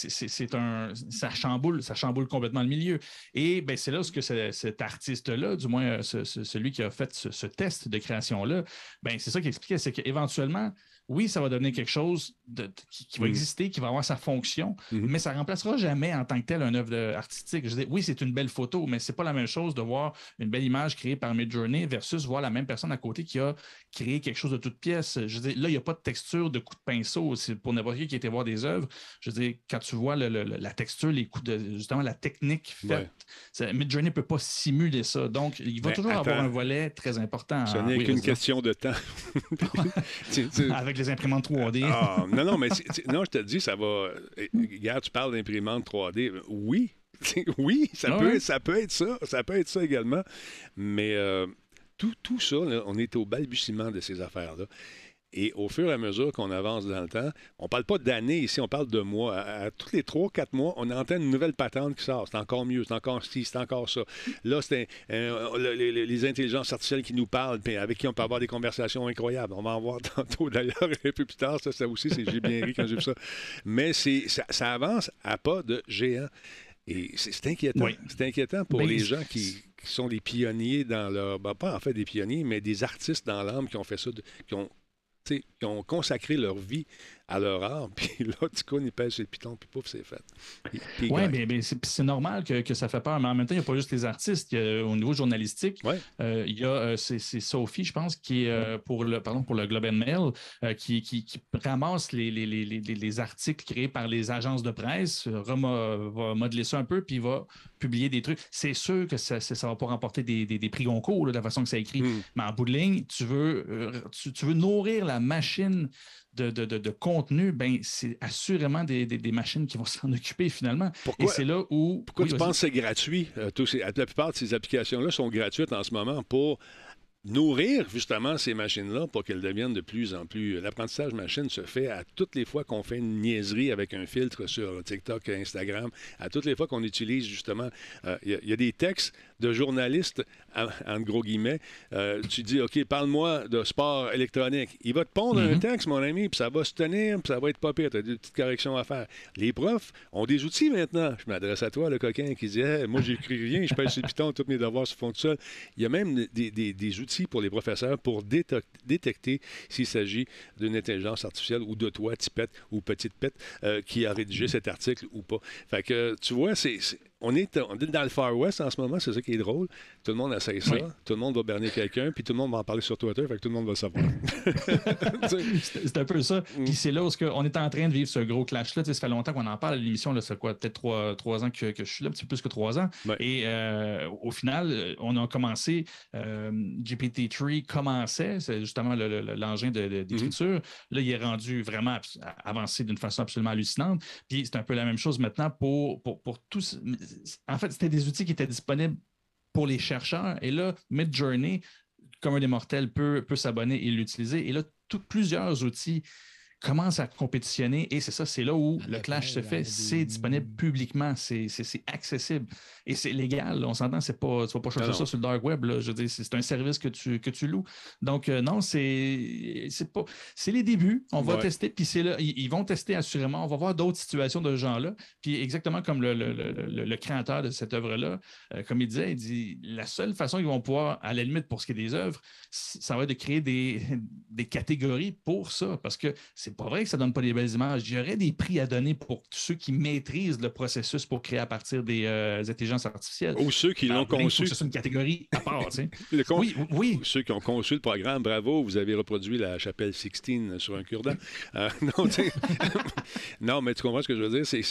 S2: un. Ça chamboule, ça chamboule complètement le milieu. Et ben, c'est là ce que cet artiste-là, du moins celui qui a fait ce, test de création-là, ben, c'est ça qu'il expliquait, c'est qu'éventuellement, oui, ça va devenir quelque chose qui, va mm. exister, qui va avoir sa fonction, mm-hmm. mais ça ne remplacera jamais en tant que tel un œuvre artistique. Je dis, oui, c'est une belle photo, mais ce n'est pas la même chose de voir une belle image créée par Midjourney versus voir la même personne à côté qui a créé quelque chose de toute pièce. Je dis, là, il n'y a pas de texture de coup de pinceau. C'est pour n'importe qui qui a été voir des œuvres. Je dis, quand tu vois la texture, les coups de justement la technique faite, Midjourney ne peut pas simuler ça. Donc, il va toujours avoir un volet très important.
S1: Ce n'est qu'une question de temps.
S2: Avec les imprimantes 3D.
S1: Ah, non, non, mais non, je te dis, ça va. Regarde, tu parles d'imprimante 3D. Oui, oui, ça, ah peut, ça peut être ça. Ça peut être ça également. Mais euh, tout, tout ça, on est au balbutiement de ces affaires-là. Et au fur et à mesure qu'on avance dans le temps, on ne parle pas d'années ici, on parle de mois. À, tous les trois, quatre mois, on entend une nouvelle patente qui sort. C'est encore mieux, c'est encore ci, c'est encore ça. Là, c'est les, intelligences artificielles qui nous parlent, puis avec qui on peut avoir des conversations incroyables. On va en voir tantôt d'ailleurs, un peu plus tard. Ça, ça aussi, j'ai bien ri quand j'ai vu ça. Mais ça, ça avance à pas de géant. Et c'est inquiétant. C'est inquiétant pour ben, les gens qui, sont des pionniers dans leur. Ben, pas en fait des pionniers, mais des artistes dans l'âme qui ont fait ça, qui ont T'sais, qui ont consacré leur vie à leur art, puis là, du coup, ils pèsent le piton, puis pouf, c'est fait.
S2: Oui, mais, c'est normal que, que, ça fait peur, mais en même temps, il n'y a pas juste les artistes. au niveau journalistique, euh, il y a, euh, c'est Sophie, je pense, qui est euh, pour, le, pardon, pour le Globe and Mail, qui, qui, ramasse les, les, les, les, articles créés par les agences de presse, va modeler ça un peu, puis va publier des trucs. C'est sûr que ça ne va pas remporter des, des, des prix Goncourt de la façon que ça écrit, hmm. mais en bout de ligne, tu veux, tu, tu veux nourrir la machine de, de, de, contenu, ben, c'est assurément des, des, machines qui vont s'en occuper finalement.
S1: Pourquoi, Et c'est là où. Pourquoi tu penses que c'est gratuit? Euh, la plupart de ces applications-là sont gratuites en ce moment pour nourrir justement ces machines-là pour qu'elles deviennent de plus en plus. L'apprentissage machine se fait à toutes les fois qu'on fait une niaiserie avec un filtre sur TikTok, Instagram, à toutes les fois qu'on utilise justement. Euh, il y, a des textes de journalistes, en, gros guillemets. Euh, tu dis, OK, parle-moi de sport électronique. Il va te pondre un mhm. texte, mon ami, puis ça va se tenir, puis ça va être pas pire. Tu as des petites corrections à faire. Les profs ont des outils maintenant. Je m'adresse à toi, le coquin, qui dit, moi, j'écris rien, je pèse sur le piton, tous mes devoirs se font tout seul. Il y a même des, des outils pour les professeurs pour détecter s'il s'agit d'une intelligence artificielle ou de toi, tipette ou petite pette, euh, qui a rédigé cet article ou pas. Fait que, tu vois, c'est on, est, on est dans le Far West en ce moment, c'est ça qui est drôle. Tout le monde essaie ça, tout le monde va berner quelqu'un, puis tout le monde va en parler sur Twitter, fait que tout le monde va savoir.
S2: c'est un peu ça. Mm. Puis c'est là où on est en train de vivre ce gros clash-là. Ça fait longtemps qu'on en parle à l'émission, c'est quoi, peut-être trois, trois, ans que, que, je suis là, un petit peu plus que trois ans. Et euh, au final, on a commencé, euh, GPT-3 commençait, c'est justement l'engin mm-hmm. d'écriture. Là, il est rendu vraiment avancé d'une façon absolument hallucinante. Puis c'est un peu la même chose maintenant pour, pour, pour tous. En fait, c'était des outils qui étaient disponibles pour les chercheurs. Et là, Midjourney, comme un des mortels, peut, peut s'abonner et l'utiliser. Et là, plusieurs outils commence à compétitionner et c'est ça, c'est là où le clash se fait. C'est disponible publiquement, c'est accessible et c'est légal. On s'entend, c'est pas, tu vas pas chercher ça sur le dark web. Je veux dire, c'est un service que tu, que tu loues. Donc, euh, non, c'est pas. C'est les débuts. On va tester, puis c'est là. Ils, vont tester assurément. On va voir d'autres situations de ce genre-là. Puis exactement comme le, le, le, créateur de cette œuvre-là, euh, comme il disait, il dit la seule façon qu'ils vont pouvoir, à la limite, pour ce qui est des œuvres, ça va être de créer des, des catégories pour ça. Parce que c'est c'est pas vrai que ça donne pas des belles images. Il y aurait des prix à donner pour ceux qui maîtrisent le processus pour créer à partir des euh, intelligences artificielles.
S1: Ou ceux qui l'ont conçu.
S2: C'est une catégorie à part.
S1: oui, oui. Ceux qui ont conçu le programme, bravo, vous avez reproduit la chapelle Sixtine sur un cure-dent. Euh, non, mais tu comprends ce que je veux dire? C'est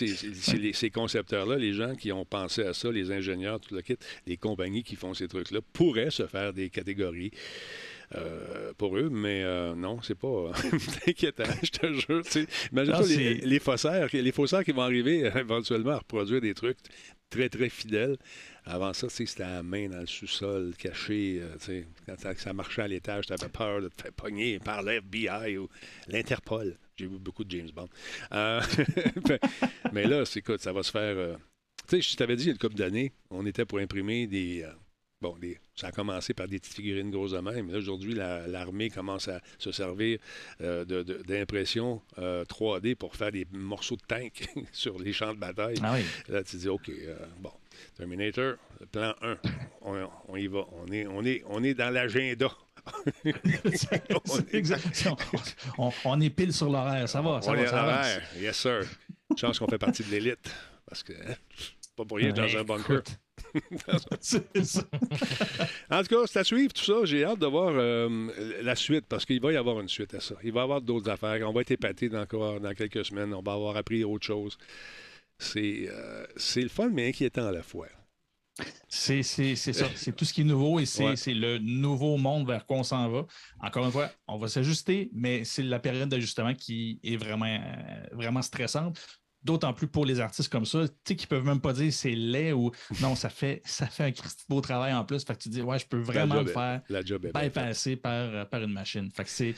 S1: ces concepteurs-là, les gens qui ont pensé à ça, les ingénieurs, tout le kit, les compagnies qui font ces trucs-là, pourraient se faire des catégories. Euh, pour eux, mais euh, non, c'est pas inquiétant, je te jure. Imagine-toi les, les, faussaires, les faussaires qui vont arriver euh, éventuellement à reproduire des trucs très, très fidèles. Avant ça, c'était à la main dans le sous-sol, caché. quand ça marchait à l'étage, tu avais peur de te faire pogner par l'FBI ou l'Interpol. J'ai vu beaucoup de James Bond. mais là, écoute, ça va se faire. tu sais, je t'avais dit il y a une couple d'années, on était pour imprimer des Bon, ça a commencé par des petites figurines grosses de même. Aujourd'hui, l'armée commence à se servir euh, d'impression 3D euh, pour faire des morceaux de tank sur les champs de bataille.
S2: Ah
S1: Là, tu dis, OK, euh, bon, Terminator, plan 1, on, y va. On est, on est, on est dans l'agenda.
S2: on, on, est pile sur l'horaire, ça va. Ça
S1: on
S2: va,
S1: est à l'horaire, yes sir. Chance qu'on fait partie de l'élite, parce que hein, pas pour rien dans un bunker. En tout cas, c'est à suivre tout ça. J'ai hâte de voir euh, la suite parce qu'il va y avoir une suite à ça. Il va y avoir d'autres affaires. On va être épaté encore dans quelques semaines. On va avoir appris autre chose. C'est euh, le fun, mais inquiétant à la fois.
S2: C'est ça. C'est tout ce qui est nouveau et c'est le nouveau monde vers quoi on s'en va. Encore une fois, on va s'ajuster, mais c'est la période d'ajustement qui est vraiment, euh, vraiment stressante. D'autant plus pour les artistes comme ça, tu sais, qui peuvent même pas dire c'est laid ou non, ça fait, ça fait un beau travail en plus. Fait que tu dis, ouais, je peux vraiment le faire
S1: la job
S2: bypasser par, par une machine. Fait que c'est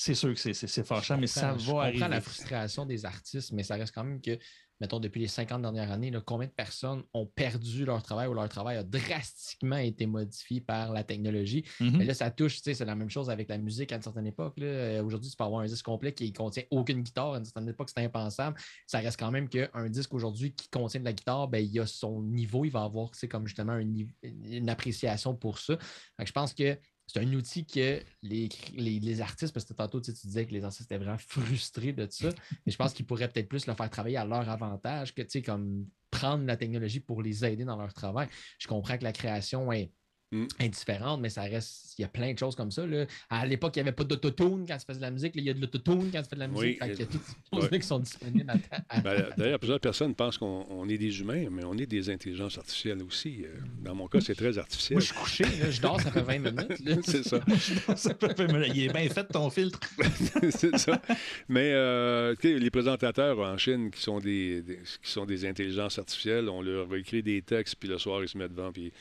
S2: c'est sûr que c'est fâchant, mais ça va
S3: je
S2: arriver.
S3: la frustration des artistes, mais ça reste quand même que mettons, depuis les 50 dernières années, combien de personnes ont perdu leur travail ou leur travail a drastiquement été modifié par la technologie? Mm-hmm. Mais là, ça touche, tu sais, c'est la même chose avec la musique à une certaine époque. Euh, aujourd'hui, tu peux avoir un disque complet qui contient aucune guitare. À une certaine époque, c'est impensable. Ça reste quand même qu'un disque aujourd'hui qui contient de la guitare, ben, il a son niveau, il va avoir, comme justement une appréciation pour ça. je pense que c'est un outil que les, les, artistes, parce que tantôt tu, disais que les artistes étaient vraiment frustrés de ça, mais je pense qu'ils pourraient peut-être plus le faire travailler à leur avantage que, tu sais, comme prendre la technologie pour les aider dans leur travail. Je comprends que la création est Mm. indifférente, mais ça reste. Il y a plein de choses comme ça. Là. À l'époque, il n'y avait pas d'autotune quand tu faisais de la musique. il y a de l'autotune quand tu fais de la musique. il y a toutes ces choses qui sont disponibles
S1: ben, D'ailleurs, plusieurs personnes pensent qu'on est des humains, mais on est des intelligences artificielles aussi. Euh, dans mon cas, c'est très artificiel.
S3: Moi, je suis couché, je dors, ça fait 20 minutes.
S1: c'est ça.
S2: ça fait 20 minutes. Il est bien fait ton filtre.
S1: c'est ça. Mais euh, les présentateurs en Chine qui sont des, qui sont des intelligences artificielles, on leur écrit des textes, puis le soir, ils se mettent devant, puis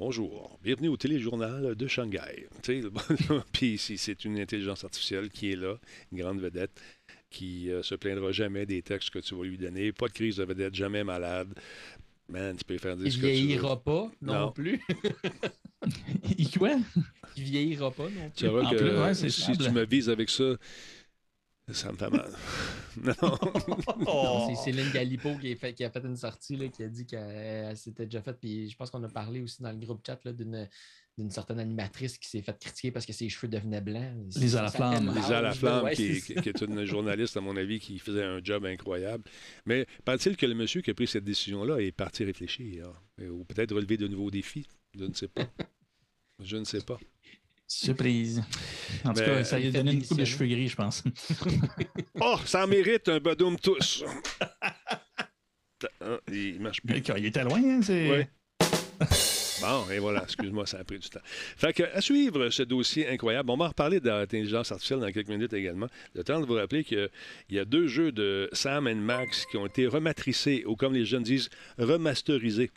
S1: Bonjour, bienvenue au téléjournal de Shanghai. Puis c'est une intelligence artificielle qui est là, une grande vedette, qui ne euh, se plaindra jamais des textes que tu vas lui donner. Pas de crise de vedette, jamais malade. Man, tu peux faire dire
S3: Il
S1: ce que tu veux.
S3: vieillira pas non, plus.
S2: Il quoi?
S3: Il vieillira pas non plus.
S1: Tu que si tu me vises avec ça, Ça me fait mal.
S3: non. c'est Céline Galipo qui, qui, a fait une sortie, là, qui a dit qu'elle s'était déjà faite. Puis je pense qu'on a parlé aussi dans le groupe chat d'une d'une certaine animatrice qui s'est fait critiquer parce que ses cheveux devenaient blancs.
S2: Lisa Laflamme.
S1: Lisa Laflamme, qui, qui, est une journaliste, à mon avis, qui faisait un job incroyable. Mais paraît-il que le monsieur qui a pris cette décision-là est parti réfléchir, ou peut-être relever de nouveaux défis. Je ne sais pas. Je ne sais pas.
S2: Surprise. En tout cas, ça lui a donné une coupe de cheveux gris, je pense.
S1: oh, ça mérite un badoum tous. il marche plus.
S2: Il était loin, hein, c'est.
S1: Bon, et voilà, excuse-moi, ça a pris du temps. Fait que, à suivre ce dossier incroyable, on va en reparler d'intelligence artificielle dans quelques minutes également. Le temps de vous rappeler qu'il y a deux jeux de Sam et Max qui ont été rematricés, ou comme les jeunes disent, remasterisés.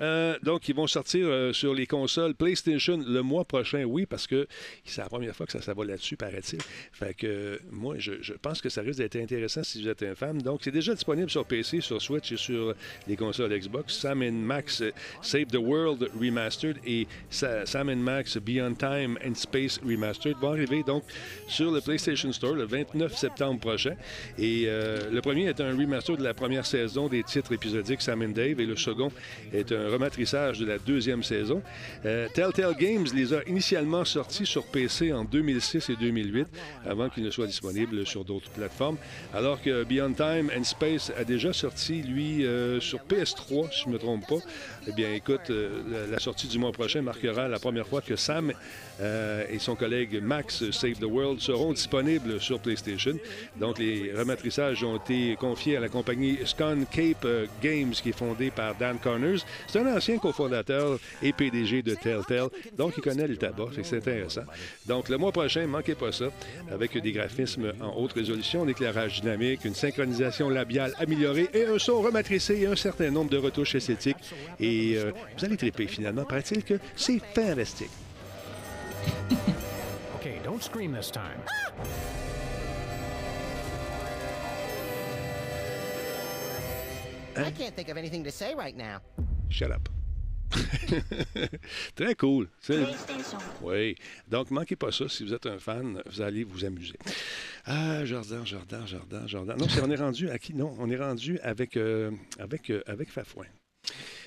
S1: Euh, donc, ils vont sortir euh, sur les consoles PlayStation le mois prochain, oui, parce que c'est la première fois que ça, ça va là-dessus, paraît-il. Fait que moi, je, pense que ça risque d'être intéressant si vous êtes un fan. Donc, c'est déjà disponible sur PC, sur Switch et sur les consoles Xbox. Sam Max euh, Save the World Remastered et Sam Max Beyond Time and Space Remastered vont arriver donc sur le PlayStation Store le 29 septembre prochain. Et le premier est un remaster de la première saison des titres épisodiques Sam Dave et le second est un rematrissage de la deuxième saison. Euh, Telltale Games les a initialement sortis sur PC en 2006 et 2008, avant qu'ils ne soient disponibles sur d'autres plateformes, alors que Beyond Time and Space a déjà sorti, lui, euh, sur PS3, si je ne me trompe pas. Eh bien, écoute, euh, la sortie du mois prochain marquera la première fois que Sam euh, et son collègue Max Save the World seront disponibles sur PlayStation. Donc, les rematrissages ont été confiés à la compagnie Scon Cape euh, Games, qui est fondée par Dan Connors. C'est un ancien cofondateur et PDG de Telltale, donc il connaît le tabac, c'est intéressant. Donc, le mois prochain, manquez pas ça, avec des graphismes en haute résolution, un éclairage dynamique, une synchronisation labiale améliorée et un son rematricé et un certain nombre de retouches esthétiques. Et euh, vous allez triper finalement. Paraît-il que c'est fantastique. okay, don't scream this time. I can't think of anything to say right now. Shut up. Très cool. Oui. Donc, manquez pas ça. Si vous êtes un fan, vous allez vous amuser. Ah, Jordan, Jordan, Jordan, Jordan. Non, on est rendu à qui? Non, on est rendu avec, euh, avec, euh, avec Fafouin.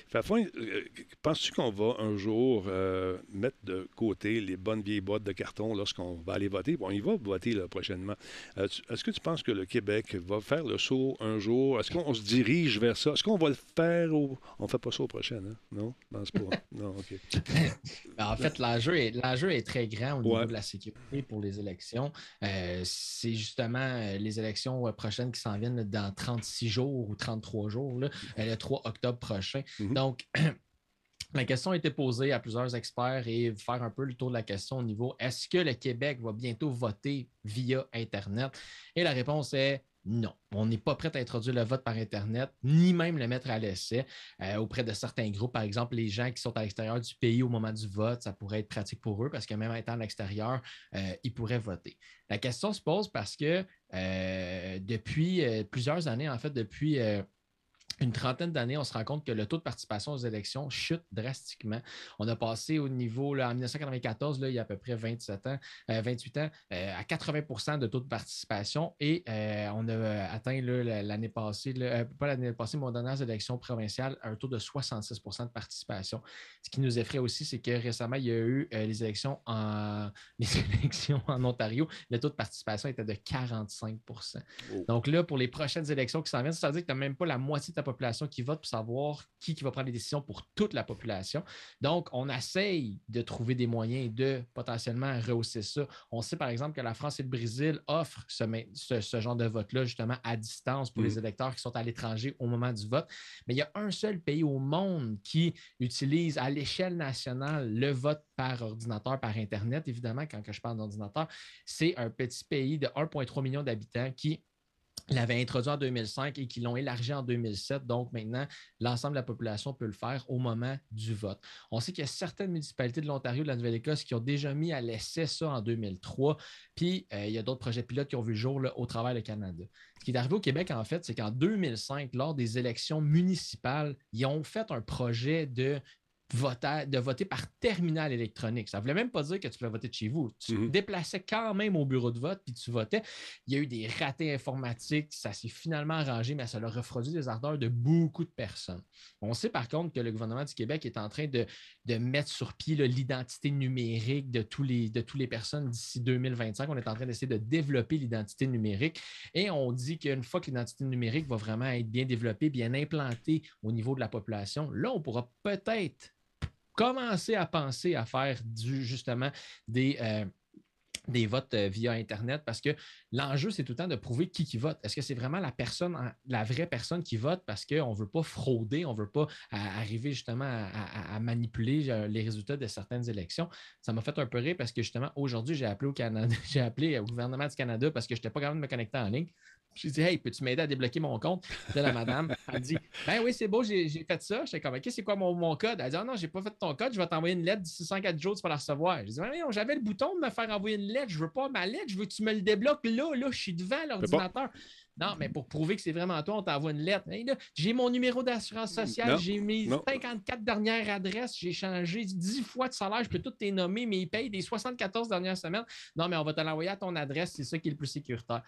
S1: Fafouin, euh, penses-tu qu'on va un jour euh, mettre de côté les bonnes vieilles boîtes de carton lorsqu'on va aller voter? Bon, il va voter prochainement. Euh, est-ce que tu penses que le Québec va faire le saut un jour? Est-ce qu'on se dirige vers ça? Est-ce qu'on va le faire ou on ne fait pas ça au prochain? Hein? Non? Non, pas. non, OK.
S3: Ben, en fait, l'enjeu est, est, très grand au niveau de la sécurité pour les élections. c'est justement les élections prochaines qui s'en viennent dans 36 jours ou 33 jours, le 3 octobre prochain. Mm-hmm. Donc, La question a été posée à plusieurs experts et faire un peu le tour de la question au niveau est-ce que le Québec va bientôt voter via Internet? Et la réponse est non. On n'est pas prêt à introduire le vote par Internet, ni même le mettre à l'essai. Euh, auprès de certains groupes, par exemple, les gens qui sont à l'extérieur du pays au moment du vote, ça pourrait être pratique pour eux parce que même étant à l'extérieur, euh, ils pourraient voter. La question se pose parce que euh, depuis plusieurs années, en fait, depuis une trentaine d'années, on se rend compte que le taux de participation aux élections chute drastiquement. On a passé au niveau, là, en 1994, là, il y a à peu près 27 ans, 28 euh, ans, euh, à 80% de taux de participation et euh, on a atteint l'année passée, pas l'année passée, mais aux dernières élections provinciales, un taux de 66% de participation. Ce qui nous effraie aussi, c'est que récemment, il y a eu les, élections en, les élections en Ontario. Le taux de participation était de 45% Donc là, pour les prochaines élections qui s'en viennent, ça veut dire que tu n'as même pas la moitié de ta population qui vote pour savoir qui, qui va prendre les décisions pour toute la population. Donc, on essaye de trouver des moyens de potentiellement rehausser ça. On sait par exemple que la France et le Brésil offrent ce, genre de vote-là justement à distance pour les mm. électeurs qui sont à l'étranger au moment du vote. Mais il y a un seul pays au monde qui utilise à l'échelle nationale le vote par ordinateur, par Internet, évidemment, quand je parle d'ordinateur, c'est un petit pays de 1,3 million d'habitants qui l'avait introduit en 2005 et qui l'ont élargi en 2007. Donc maintenant, l'ensemble de la population peut le faire au moment du vote. On sait qu'il y a certaines municipalités de l'Ontario, de la Nouvelle-Écosse qui ont déjà mis à l'essai ça en 2003. Puis euh, il y a d'autres projets pilotes qui ont vu le jour au travail du Canada. Ce qui est arrivé au Québec, en fait, c'est qu'en 2005, lors des élections municipales, ils ont fait un projet de voter, de voter par terminal électronique. Ça ne voulait même pas dire que tu pouvais voter de chez vous. Tu te mhm. déplaçais quand même au bureau de vote puis tu votais. Il y a eu des ratés informatiques. Ça s'est finalement arrangé, mais ça a refroidi les ardeurs de beaucoup de personnes. On sait par contre que le gouvernement du Québec est en train de, mettre sur pied l'identité numérique de tous les, de toutes les personnes d'ici 2025. On est en train d'essayer de développer l'identité numérique et on dit qu'une fois que l'identité numérique va vraiment être bien développée, bien implantée au niveau de la population, là, on pourra peut-être commencer à penser à faire justement des, euh, des votes euh, via Internet parce que l'enjeu, c'est tout le temps de prouver qui qui vote. Est-ce que c'est vraiment la personne, la vraie personne qui vote parce qu'on ne veut pas frauder, on ne veut pas arriver justement à, manipuler euh, les résultats de certaines élections? Ça m'a fait un peu rire parce que justement, aujourd'hui, j'ai appelé au Canada, j'ai appelé au gouvernement du Canada parce que je n'étais pas capable de me connecter en ligne. J'ai dit, hey, peux-tu m'aider à débloquer mon compte? De la madame, elle dit, ben oui, c'est beau, j'ai fait ça. J'étais comme, OK, c'est quoi mon, mon, code? Elle dit, ah non, j'ai pas fait ton code, je vais t'envoyer une lettre d'ici 104 jours, tu vas la recevoir. J'ai dit, ben, j'avais le bouton de me faire envoyer une lettre, je veux pas ma lettre, je veux que tu me le débloques là, là, je suis devant l'ordinateur. Non, mais pour prouver que c'est vraiment toi, on t'envoie une lettre. j'ai mon numéro d'assurance sociale, j'ai mes 54 dernières adresses, j'ai changé 10 fois de salaire, je peux tout les nommer, mais ils payent des 74 dernières semaines. Non, mais on va te l'envoyer à ton adresse, c'est ça qui est le plus sécuritaire.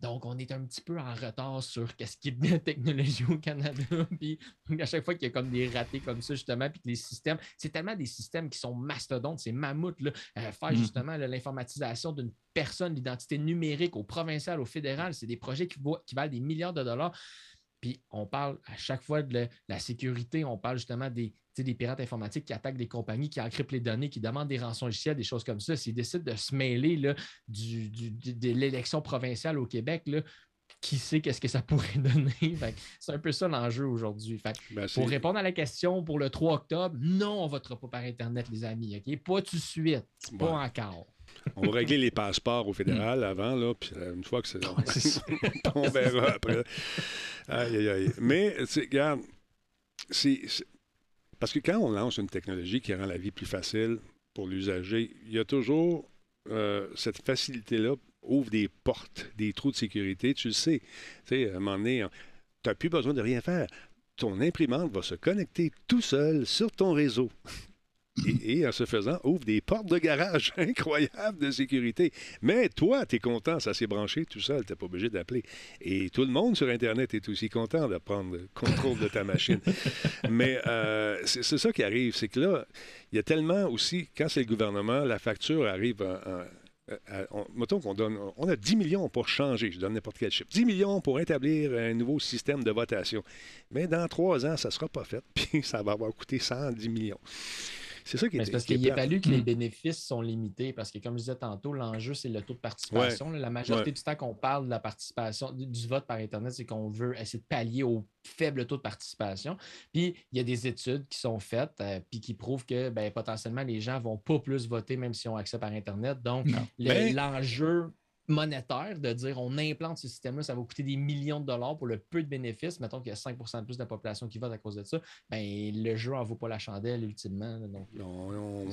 S3: Donc, on est un petit peu en retard sur ce qui est de la technologie au Canada. puis à chaque fois qu'il y a comme des ratés comme ça, justement, puis que les systèmes, c'est tellement des systèmes qui sont mastodontes, c'est mammouth, là, euh, faire mm. justement l'informatisation d'une personne, l'identité numérique au provincial, au fédéral, c'est des projets qui, qui valent des milliards de dollars. Puis on parle à chaque fois de la sécurité, on parle justement des, des pirates informatiques qui attaquent des compagnies, qui encryptent les données, qui demandent des rançons logicielles, des choses comme ça. S'ils décident de se mêler là, du, de l'élection provinciale au Québec, là, qui sait qu'est-ce que ça pourrait donner? C'est un peu ça l'enjeu aujourd'hui. Ben, pour répondre à la question pour le 3 octobre, non, on ne votera pas par Internet, les amis. OK? Pas tout de suite. Pas encore.
S1: On va régler les passeports au fédéral avant, là, puis euh, une fois que c'est. on verra après. Aïe, aïe, aïe. Mais, regarde, c'est. Parce que quand on lance une technologie qui rend la vie plus facile pour l'usager, il y a toujours euh, cette facilité-là ouvre des portes, des trous de sécurité. Tu le sais. Tu sais, à un moment donné, tu n'as plus besoin de rien faire. Ton imprimante va se connecter tout seul sur ton réseau et, en se faisant, ouvre des portes de garage incroyables de sécurité. Mais toi, tu es content, ça s'est branché tout seul, tu n'es pas obligé d'appeler. Et tout le monde sur Internet est aussi content de prendre le contrôle de ta machine. Mais euh, c'est ça qui arrive, c'est que là, il y a tellement aussi, quand c'est le gouvernement, la facture arrive en, mettons qu'on donne, on a 10 millions pour changer, je donne n'importe quel chiffre, 10 millions pour établir un nouveau système de votation. Mais dans trois ans, ça ne sera pas fait, puis ça va avoir coûté 110 millions. C'est ça qui est.
S3: parce qu'il est fallu que les hmm. bénéfices sont limités, parce que comme je disais tantôt, l'enjeu, c'est le taux de participation. La majorité du temps qu'on parle de la participation, du vote par Internet, c'est qu'on veut essayer de pallier au faible taux de participation. Puis il y a des études qui sont faites, euh, puis qui prouvent que ben, potentiellement les gens ne vont pas plus voter même s'ils ont accès par Internet. Donc, l'enjeu monétaire de dire on implante ce système-là, ça va coûter des millions de dollars pour le peu de bénéfices. Mettons qu'il y a 5% de plus de la population qui vote à cause de ça, ben, le jeu n'en vaut pas la chandelle ultimement. Donc...
S1: on,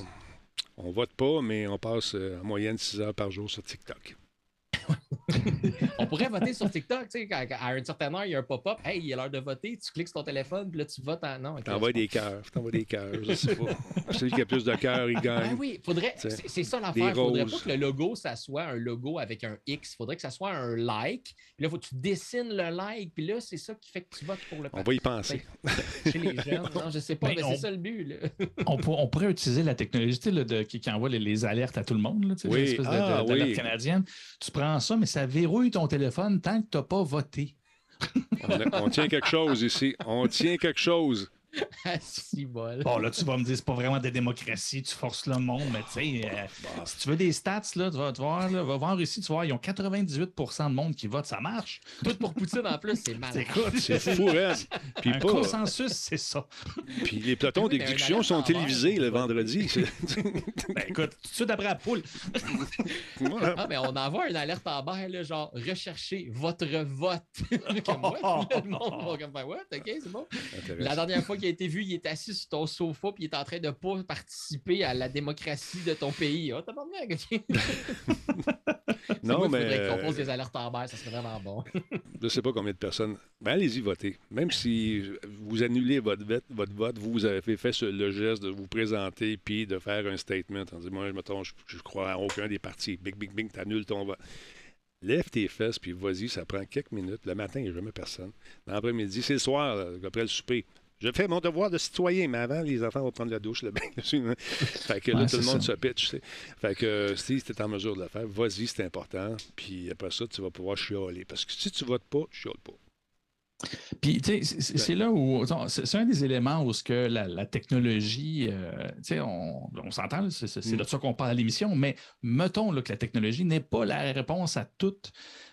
S1: on, vote pas, mais on passe euh, en moyenne 6 heures par jour sur TikTok.
S3: on pourrait voter sur TikTok, tu sais, à, un certain heure, il y a un pop-up, hey, il est l'heure de voter, tu cliques sur ton téléphone, puis là, tu votes en. Non,
S1: t'envoies des cœurs, t'envoies des cœurs, je sais pas. Celui qui a plus de cœurs, il gagne.
S3: Ben oui, faudrait, c'est ça l'affaire. Il faudrait pas que le logo, ça soit un logo avec un X, il faudrait que ça soit un like, puis là, il faut que tu dessines le like, puis là, c'est ça qui fait que tu votes pour le
S1: parti. On va y penser.
S3: Chez les jeunes, non, je sais pas, mais, c'est ça le but. Là.
S2: on, pourrait utiliser la technologie de, qui, envoie les, alertes à tout le monde, là, oui. l'espèce ah, de, oui. canadienne. Tu prends ça, mais ça verrouille ton téléphone tant que tu n'as pas voté.
S1: on, tient quelque chose ici. On tient quelque chose.
S2: bon, là, tu vas me dire, c'est pas vraiment de démocratie, tu forces le monde, mais tu sais, euh, si tu veux des stats, là, tu vas, voir, là, va voir ici, tu vois, ils ont 98 de monde qui vote, ça marche.
S3: Tout pour Poutine en plus, c'est mal.
S1: C'est fou, hein?
S2: Puis Un consensus, c'est ça.
S1: Puis les pelotons d'exécution sont télévisés le vendredi.
S2: ben écoute, tout de suite après la poule.
S3: ah, mais on envoie une alerte en bas, là, genre, recherchez votre vote. comme moi, le monde va comme, what? OK, c'est bon. La dernière fois qu'il a été vu, il est assis sur ton sofa puis il est en train de pas participer à la démocratie de ton pays. Oh, t'as pas
S1: Non, mais.
S3: Il qu'on pose des alertes en mer, ça serait vraiment bon.
S1: je sais pas combien de personnes. Ben, allez-y voter. Même si vous annulez votre, votre vote, vous, avez fait, fait le geste de vous présenter puis de faire un statement en disant Moi, je, je, crois à aucun des partis. Bing, bing, bing, t'annules ton vote. Lève tes fesses, puis vas-y, ça prend quelques minutes. Le matin, il n'y a jamais personne. L'après-midi, c'est le soir, après le souper. Je fais mon devoir de citoyen, mais avant, les enfants vont prendre la douche, le bain hein. Fait que là, tout le monde se pitch. Tu Fait que si tu es en mesure de le faire, vas-y, c'est important. Puis après ça, tu vas pouvoir chialer. Parce que si tu votes pas, tu chiales pas.
S2: Puis, tu sais, c'est là où. C'est un des éléments où ce que la, technologie. Euh, tu sais, on, s'entend, c'est mm. de ça qu'on parle à l'émission, mais mettons que la technologie n'est pas la réponse à toutes.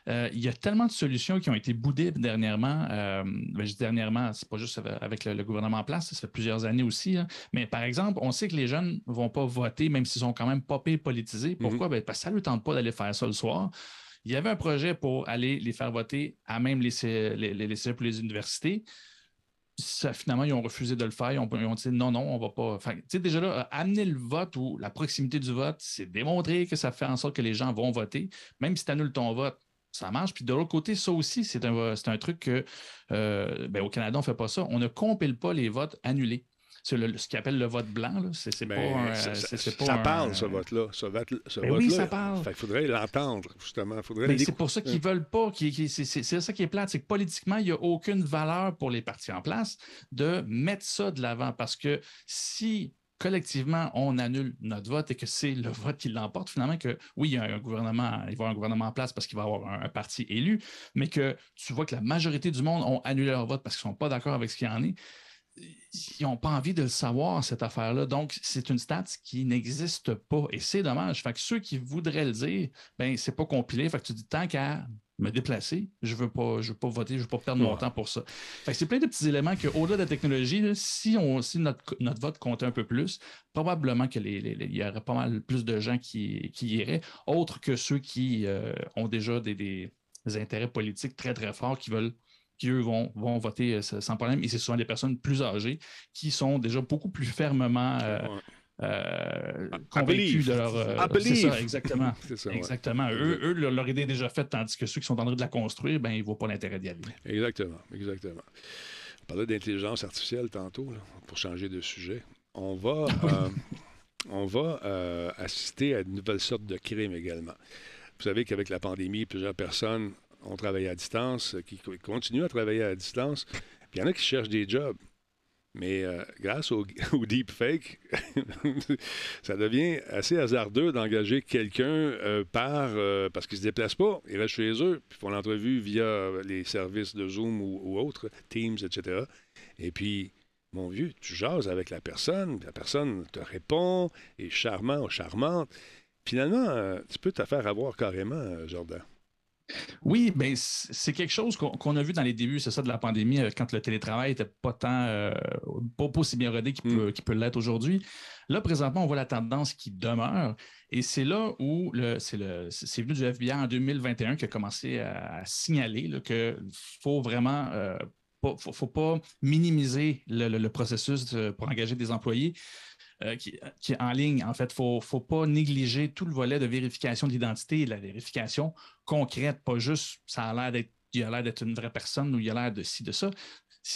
S2: Euh, il y a tellement de solutions qui ont été boudées dernièrement. Euh, ben, je dis dernièrement, c'est pas juste avec le, gouvernement en place, ça fait plusieurs années aussi. Hein. Mais par exemple, on sait que les jeunes ne vont pas voter, même s'ils sont quand même pas politisés. Pourquoi? Mm-hmm. Ben, parce que ça ne leur tente pas d'aller faire ça le soir. Il y avait un projet pour aller les faire voter à même les, les, les, pour les universités. Ça, finalement, ils ont refusé de le faire. Ils ont, dit non, non, on ne va pas. Enfin, déjà là, amener le vote ou la proximité du vote, c'est démontrer que ça fait en sorte que les gens vont voter. Même si tu annules ton vote, ça marche. Puis de l'autre côté, ça aussi, c'est un, un, truc que euh, ben, au Canada, on ne fait pas ça. On ne compile pas les votes annulés ce qu'ils appelle le vote blanc. C'est pas,
S1: un, ça, ça parle, ce vote-là. Ce vote, ce
S2: ben oui, ça parle.
S1: il faudrait l'entendre, justement.
S2: c'est pour ça qu'ils ne veulent pas. c'est ça qui est plate. C'est que politiquement, il n'y a aucune valeur pour les partis en place de mettre ça de l'avant. Parce que si collectivement, on annule notre vote et que c'est le vote qui l'emporte, finalement, que oui, il y a un gouvernement, il va y avoir un gouvernement en place parce qu'il va y avoir un, parti élu, mais que tu vois que la majorité du monde ont annulé leur vote parce qu'ils ne sont pas d'accord avec ce qu'il y en est ils n'ont pas envie de le savoir, cette affaire-là. Donc, c'est une stat qui n'existe pas. Et c'est dommage. Fait que ceux qui voudraient le dire, ben, c'est pas compilé. Fait que tu dis, tant qu'à me déplacer, je veux pas, je veux pas voter, je veux pas perdre mon temps pour ça. Que c'est plein de petits éléments qu'au-delà de la technologie, si, on, si notre, vote comptait un peu plus, probablement qu'il y aurait pas mal plus de gens qui, qui iraient, autres que ceux qui euh, ont déjà des, des intérêts politiques très, très forts, qui veulent qui, eux, vont, vont voter euh, sans problème. Et c'est souvent des personnes plus âgées qui sont déjà beaucoup plus fermement euh, euh, convaincus de leur.
S1: c'est
S2: ça, exactement. exactement. Eux, eux, leur idée est déjà faite, tandis que ceux qui sont en train de la construire, ben, ils ne voient pas l'intérêt d'y aller.
S1: Exactement, exactement. On parlait d'intelligence artificielle tantôt, pour changer de sujet. On va, on va assister à une nouvelle sorte de crime également. Vous savez qu'avec la pandémie, plusieurs personnes ont travaillé à distance, qui continuent à travailler à distance. Puis il y en a qui cherchent des jobs. Mais euh, grâce au, deepfake, ça devient assez hasardeux d'engager quelqu'un euh, par euh, parce qu'ils ne se déplacent pas, ils restent chez eux, puis font l'entrevue via les services de Zoom ou, ou, autres, Teams, etc. Et puis, mon vieux, tu jases avec la personne, la personne te répond, est charmant ou charmante. Finalement, tu peux te faire avoir carrément, Jordan.
S2: Oui, ben c'est quelque chose qu'on a vu dans les débuts, c'est ça, de la pandémie, euh, quand le télétravail n'était pas tant, euh, pas, aussi bien rodé qu'il peut, mm. peut l'être aujourd'hui. Là, présentement, on voit la tendance qui demeure. Et c'est là où c'est venu du FBI en 2021 qui a commencé à, signaler qu'il faut vraiment euh, faut, pas minimiser le processus pour engager des employés. Euh, qui, en ligne. En fait, il ne faut pas négliger tout le volet de vérification d'identité et de la vérification concrète, pas juste ça a l'air d'être il a l'air d'être une vraie personne ou il a l'air de ci, de ça.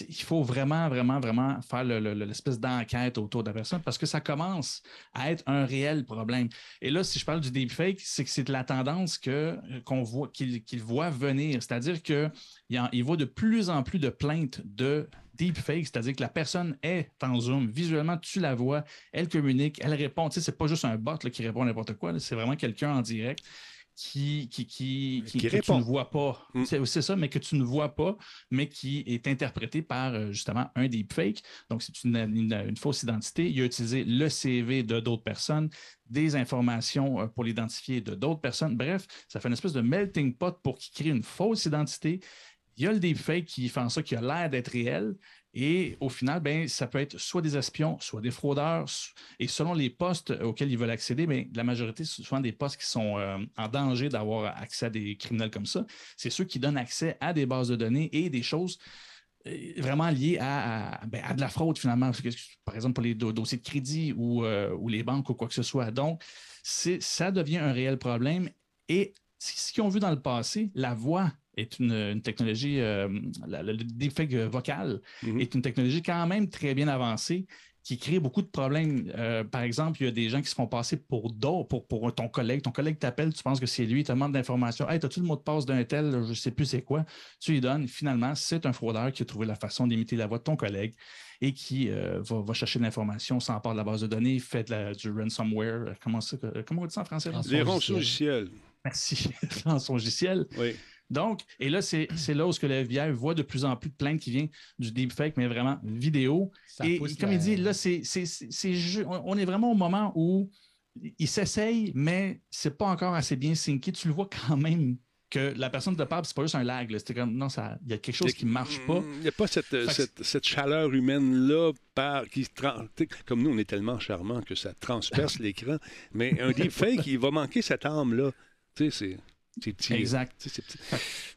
S2: Il faut vraiment, vraiment, vraiment faire l'espèce d'enquête autour de la personne parce que ça commence à être un réel problème. Et là, si je parle du deepfake, c'est que c'est la tendance que, qu'on voit, qu'il, voit venir. C'est-à-dire qu'il il voit de plus en plus de plaintes de deepfake, c'est-à-dire que la personne est en Zoom, visuellement, tu la vois, elle communique, elle répond. Tu sais, c'est pas juste un bot qui répond n'importe quoi, c'est vraiment quelqu'un en direct qui, qui, qui, que tu ne vois pas. Mm. C'est ça, mais que tu ne vois pas, mais qui est interprété par euh, justement un deepfake. Donc, c'est une, une, fausse identité. Il a utilisé le CV de d'autres personnes, des informations euh, pour l'identifier de d'autres personnes. Bref, ça fait une espèce de melting pot pour qu'il crée une fausse identité il y a le deepfake qui fait en sorte qu'il a l'air d'être réel. Et au final, ben, ça peut être soit des espions, soit des fraudeurs. Et selon les postes auxquels ils veulent accéder, ben, la majorité, c'est souvent des postes qui sont euh, en danger d'avoir accès à des criminels comme ça. C'est ceux qui donnent accès à des bases de données et des choses vraiment lié ben, à, de la fraude finalement, par exemple pour les dossiers de crédit ou, ou, les banques ou quoi que ce soit. Donc, ça devient un réel problème. Et ce qu'ils ont vu dans le passé, la voix est une, technologie, le deepfake vocal mm-hmm. est une technologie quand même très bien avancée qui crée beaucoup de problèmes. Euh, par exemple, il y a des gens qui se font passer pour d'autres, pour, pour, ton collègue. Ton collègue t'appelle, tu penses que c'est lui, il te demande d'informations. Hey, as-tu le mot de passe d'un tel, je ne sais plus c'est quoi. Tu lui donnes. Finalement, c'est un fraudeur qui a trouvé la façon d'imiter la voix de ton collègue et qui euh, va, chercher de l'information, part de la base de données, fait du ransomware. Comment, ça, comment on dit ça en français?
S1: Les rançongiciels.
S2: Merci. rançongiciels.
S1: Oui.
S2: Donc, et là, c'est là où que le FBI voit de plus en plus de plaintes qui viennent du deepfake, mais vraiment vidéo. et comme il dit, là, c'est on est vraiment au moment où il s'essaye, mais c'est pas encore assez bien synké. Tu le vois quand même que la personne te parle, c'est pas juste un lag. C'est comme, non, il y a quelque chose qui marche pas.
S1: Il n'y a pas cette, chaleur humaine-là qui comme nous, on est tellement charmants que ça transperce l'écran. Mais un deepfake, il va manquer cette âme-là. Tu sais, c'est...
S2: Exact.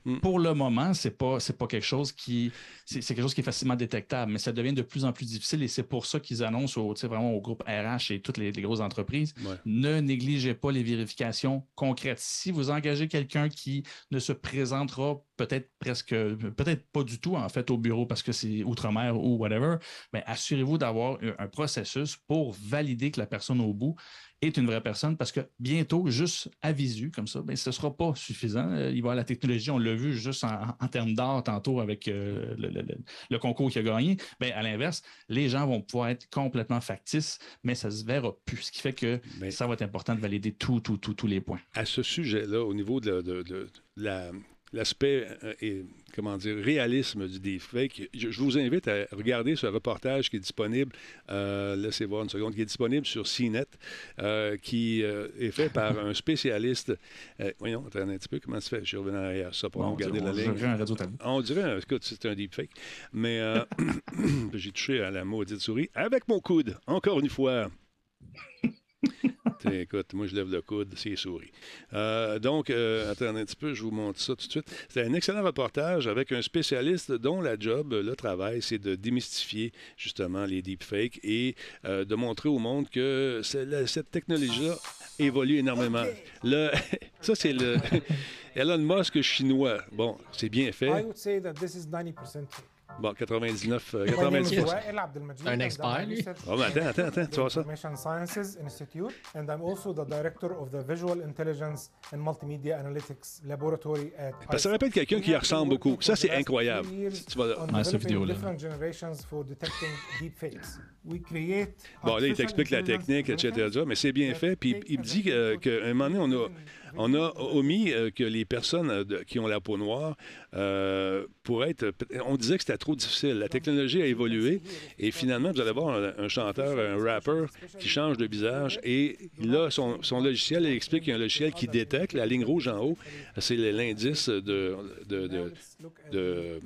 S2: Mm. Pour le moment, c'est pas pas quelque chose qui c'est quelque chose qui est facilement détectable, mais ça devient de plus en plus difficile et c'est pour ça qu'ils annoncent au, vraiment au groupe RH et toutes les, grosses entreprises ne négligez pas les vérifications concrètes. Si vous engagez quelqu'un qui ne se présentera peut-être presque peut-être pas du tout en fait au bureau parce que c'est outre-mer ou whatever, mais assurez-vous d'avoir un processus pour valider que la personne au bout est une vraie personne parce que bientôt, juste à visu, comme ça, ben, ce ne sera pas suffisant. Euh, il va y avoir la technologie, on l'a vu juste en, termes d'art tantôt avec euh, le, concours qui a gagné. Ben, à l'inverse, les gens vont pouvoir être complètement factices, mais ça ne se verra plus. Ce qui fait que ça va être important de valider tout, tout, tous les points.
S1: À ce sujet-là, au niveau de la l'aspect euh, et comment dire réalisme du deepfake. Je, je, vous invite à regarder ce reportage qui est disponible, euh, laissez voir une seconde, qui est disponible sur CNET, euh, qui euh, est fait par un spécialiste. voyons, attendez un petit peu comment ça fait? Je suis revenu arrière ça pour regarder la ligne. On dirait, écoute, c'est un deepfake. Mais j'ai touché à la maudite souris avec mon coude, encore une fois. Écoute, moi, je lève le coude, c'est souris. Euh, donc, euh, attendez un petit peu, je vous montre ça tout de suite. C'est un excellent reportage avec un spécialiste dont la job, le travail, c'est de démystifier justement les deepfakes et euh, de montrer au monde que cette technologie-là évolue énormément. Le, ça, c'est le Elon Musk chinois. Bon, c'est bien fait. Bon, 99. 99.
S3: Un expert, lui?
S1: Oh, mais attends, attends, attends, tu vois ça.
S5: Information Sciences Institute, and I'm also the director of the Visual Intelligence and Multimedia Analytics Laboratory at.
S1: Parce ça rappelle quelqu'un qui ressemble beaucoup. Ça, c'est incroyable.
S2: Tu vas ah, cette vidéo-là.
S1: Bon, là, il t'explique la technique, etc. Mais c'est bien fait. Puis il me dit qu'à un moment donné, on a on a omis euh, que les personnes euh, qui ont la peau noire euh, pourraient être. On disait que c'était trop difficile. La technologie a évolué et finalement, vous allez voir un, chanteur, un rapper qui change de visage et là, son, logiciel, il explique qu'il y a un logiciel qui détecte la ligne rouge en haut. C'est l'indice de, de, de de,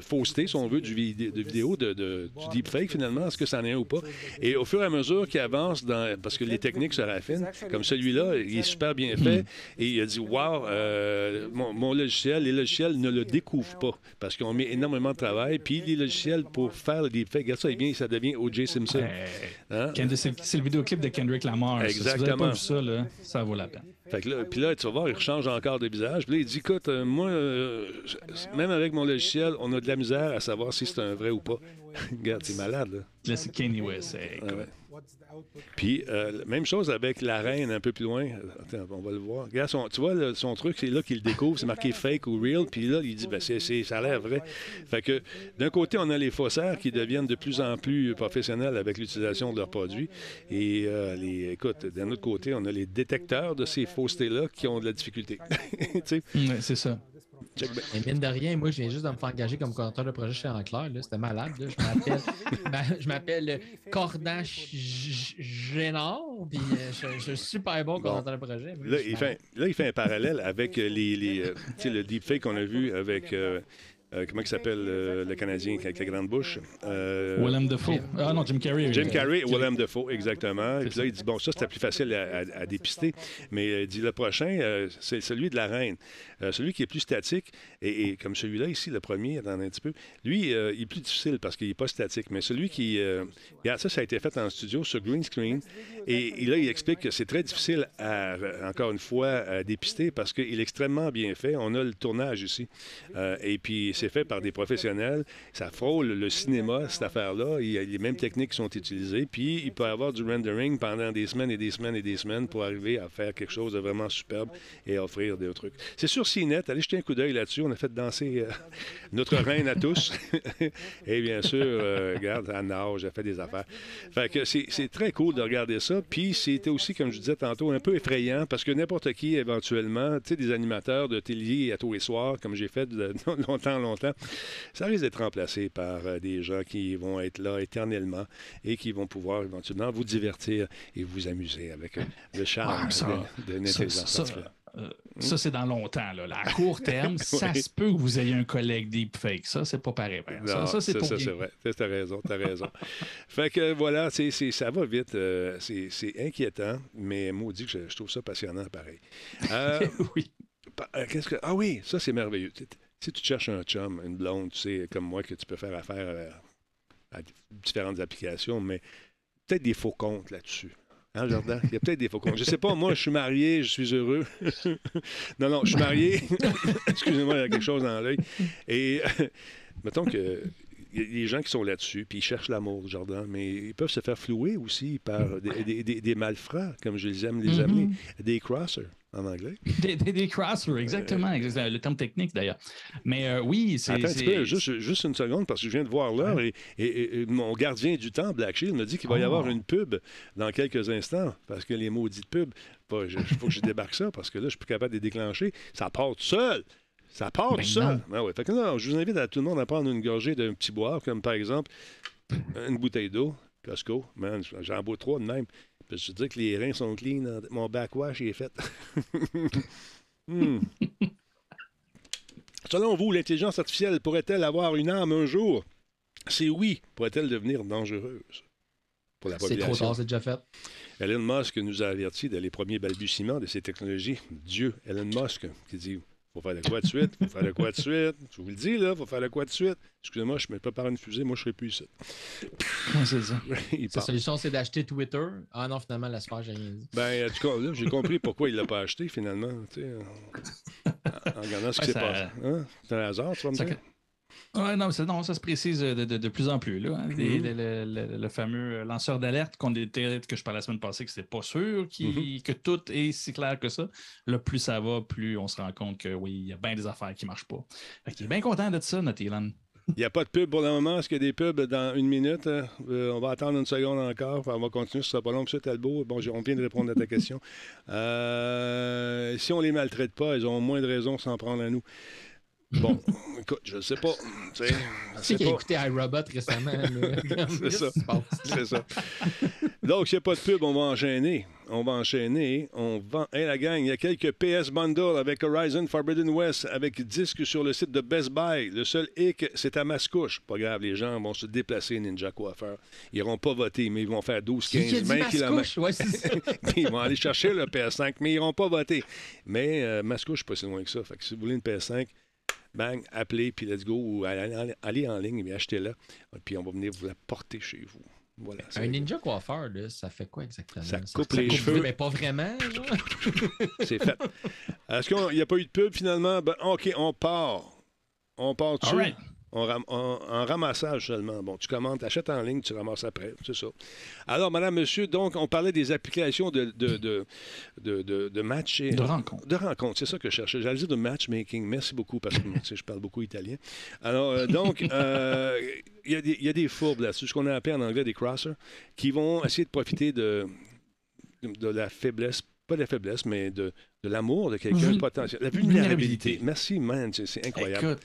S1: fausseté, si on veut, du de vidéo, de, du deepfake, finalement, est-ce que ça en est ou pas? Et au fur et à mesure qu'il avance, dans, parce que les techniques se raffinent, comme celui-là, il est super bien fait, et il a dit, wow, euh, mon, logiciel, les logiciels ne le découvrent pas, parce qu'on met énormément de travail, puis les logiciels pour faire le deepfake, regarde ça, bien, ça devient O.J. Simpson.
S2: Hein? C'est le vidéoclip de Kendrick Lamar.
S1: Exactement.
S2: Si vous ça, ça vaut la peine.
S1: Fait que là, puis là, tu vas voir, il change encore de visage. Puis là, il dit, écoute, euh, moi, euh, même avec mon logiciel, on a de la misère à savoir si c'est un vrai ou pas. Regarde, c'est malade, là.
S2: Là, c'est Kanye West.
S1: Puis, euh, même chose avec la reine un peu plus loin. Attends, on va le voir. Regarde, tu vois, son truc, c'est là qu'il découvre, c'est marqué fake ou real. Puis là, il dit, ben, c'est, ça a l'air vrai. Fait que, d'un côté, on a les faussaires qui deviennent de plus en plus professionnels avec l'utilisation de leurs produits. Et, euh, les, écoute, d'un autre côté, on a les détecteurs de ces faussetés-là qui ont de la difficulté.
S2: c'est ça.
S3: Mais mine de rien, moi, je viens juste de me faire engager comme coordinateur de projet chez Enclair. C'était malade. Je m'appelle je m'appelle Cordache Génard, puis euh, je, suis super bon coordinateur de projet.
S1: Là, il fait, là, il fait un parallèle avec les, les euh, le deepfake qu'on a vu avec. Euh, euh, comment il s'appelle euh, le Canadien avec la grande bouche?
S2: Euh, Willem Dafoe. Ah non, Jim Carrey.
S1: Jim Carrey, Willem Dafoe, exactement. Et puis là, il dit, bon, ça, c'était plus facile à, dépister. Mais il dit, le prochain, c'est celui de la reine. celui qui est plus statique, et, comme celui-là ici, le premier, attendez un petit peu, lui, il est plus difficile parce qu'il n'est pas statique. Mais celui qui... ça, ça a été fait en studio sur green screen. Et, là, il explique que c'est très difficile, à, encore une fois, à dépister parce qu'il est extrêmement bien fait. On a le tournage ici. et puis, c'est fait par des professionnels. Ça frôle le cinéma, cette affaire-là. Il les mêmes techniques sont utilisées. Puis, il peut y avoir du rendering pendant des semaines et des semaines et des semaines pour arriver à faire quelque chose de vraiment superbe et offrir des trucs. C'est sur CNET. Allez jeter un coup d'œil là-dessus. On a fait danser euh, notre reine à tous. et bien sûr, euh, regarde, Anne nage, elle fait des affaires. Fait que c'est très cool de regarder ça. Puis, c'était aussi, comme je disais tantôt, un peu effrayant parce que n'importe qui, éventuellement, tu sais, des animateurs de télé à tous les soirs, comme j'ai fait de, longtemps, longtemps, ça risque d'être remplacé par euh, des gens qui vont être là éternellement et qui vont pouvoir éventuellement vous divertir et vous amuser avec euh, le charme l'intelligence artificielle.
S2: Euh, ça, c'est dans longtemps. Là. À court terme, ça se peut que vous ayez un collègue deepfake. Ça, c'est pas pareil.
S1: ça,
S2: ça
S1: c'est Ça, c'est vrai. T'as raison, t'as raison. fait que voilà, ça va vite. c'est, inquiétant, mais maudit que je, je, trouve ça passionnant pareil.
S2: oui.
S1: Qu'est-ce que... Ah oui, ça, c'est merveilleux. Si tu cherches un chum, une blonde, tu sais, comme moi, que tu peux faire affaire à, différentes applications, mais peut-être des faux comptes là-dessus. Hein, Jordan? Il y a peut-être des faux comptes. Je sais pas, moi, je suis marié, je suis heureux. non, non, je suis marié. Excusez-moi, il y a quelque chose dans l'œil. Et mettons que y a des gens qui sont là-dessus, puis ils cherchent l'amour, Jordan, mais ils peuvent se faire flouer aussi par des, des, malfrats, comme je les aime les mm-hmm. amener, des crossers en anglais.
S2: Des, des, crossers, exactement, le terme technique d'ailleurs. Mais euh, oui, c'est.
S1: Attends un petit peu, juste, juste, une seconde, parce que je viens de voir l'heure et, mon gardien du temps, Black Shield, me dit qu'il va y avoir oh. une pub dans quelques instants, parce que les maudites pubs, il faut que je débarque ça, parce que là, je suis plus capable de les déclencher. Ça part tout seul. Ça part tout. Ah ouais. fait que non, je vous invite à tout le monde à prendre une gorgée d'un petit boire, comme par exemple une bouteille d'eau, Costco. Man, j'en bois trois de même. Je veux dire que les reins sont clean. Mon backwash est fait. Hmm. Selon vous, l'intelligence artificielle pourrait-elle avoir une âme un jour? C'est oui. Pourrait-elle devenir dangereuse pour la population?
S3: C'est trop tard, c'est déjà fait.
S1: Elon Musk nous a avertis dès les premiers balbutiements de ces technologies. Dieu, Elon Musk, qui dit faut faire de quoi de suite, faut faire de quoi de suite? Je vous le dis, là, faut faire de quoi de suite? Excusez-moi, je ne mets pas par une fusée, moi, je serai plus ici.
S2: C'est ça.
S3: Sa solution, c'est d'acheter Twitter. Ah non, finalement, la sphère, j'ai rien dit.
S1: Ben, en tout cas, là, j'ai compris pourquoi il ne l'a pas acheté, finalement, tu sais, en, regardant ce qui s'est passé. Hein? C'est un hasard, tu vas me dire?
S2: Non, non, ça se précise de, de, plus en plus. Là, hein. mm-hmm. le, fameux lanceur d'alerte qu'on était, que je parlais la semaine passée que c'était pas sûr mm-hmm. que tout est si clair que ça. Là, plus ça va, plus on se rend compte que oui, il y a bien des affaires qui ne marchent pas. il est bien content de ça, notre Elon.
S1: Il n'y a pas de pub pour le moment. Est-ce qu'il y a des pubs dans une minute? Euh, on va attendre une seconde encore. On va continuer. Ce sera pas long. M. Talbot, bon, on vient de répondre à ta question. Euh, si on les maltraite pas, ils ont moins de raisons de s'en prendre à nous. Bon, écoute, je ne sais pas. Tu
S3: sais, qui a écouté iRobot récemment.
S1: c'est ça. c'est ça. Donc, s'il n'y a pas de pub, on va enchaîner. On va enchaîner. On va. Hey, la gang, il y a quelques PS Bundle avec Horizon Forbidden West, avec disque sur le site de Best Buy. Le seul hic, c'est à Mascouche. Pas grave, les gens vont se déplacer, Ninja Coiffeur. Ils n'iront pas voter, mais ils vont faire 12, 15, 20 km.
S3: Ouais,
S1: ils vont aller chercher le PS5, mais ils n'iront pas voter. Mais euh, Mascouche, pas si loin que ça. Fait que si vous voulez une PS5, bang, appelez, puis let's go, ou allez, en ligne et achetez-la. Puis on va venir vous la porter chez vous. Voilà,
S3: un ninja coiffeur, là, ça fait quoi exactement?
S1: Ça, coupe les cheveux.
S3: Mais pas vraiment.
S1: C'est fait. Est-ce qu'il n'y a pas eu de pub finalement? Ben, OK, on part. On part dessus en, ramassage seulement. Bon, tu commandes, tu achètes en ligne, tu ramasses après. C'est ça. Alors, madame, monsieur, donc, on parlait des applications de, de, de, de, de match.
S2: De rencontre.
S1: De rencontre, c'est ça que je cherchais. J'allais dire de matchmaking. Merci beaucoup parce que je parle beaucoup italien. Alors, euh, donc, euh, il y, a des fourbes là-dessus, ce qu'on a appelé en anglais des crossers, qui vont essayer de profiter de, de la faiblesse pas de la faiblesse, mais de, de l'amour de quelqu'un de potentiel. La vulnérabilité. Merci, man. C'est incroyable.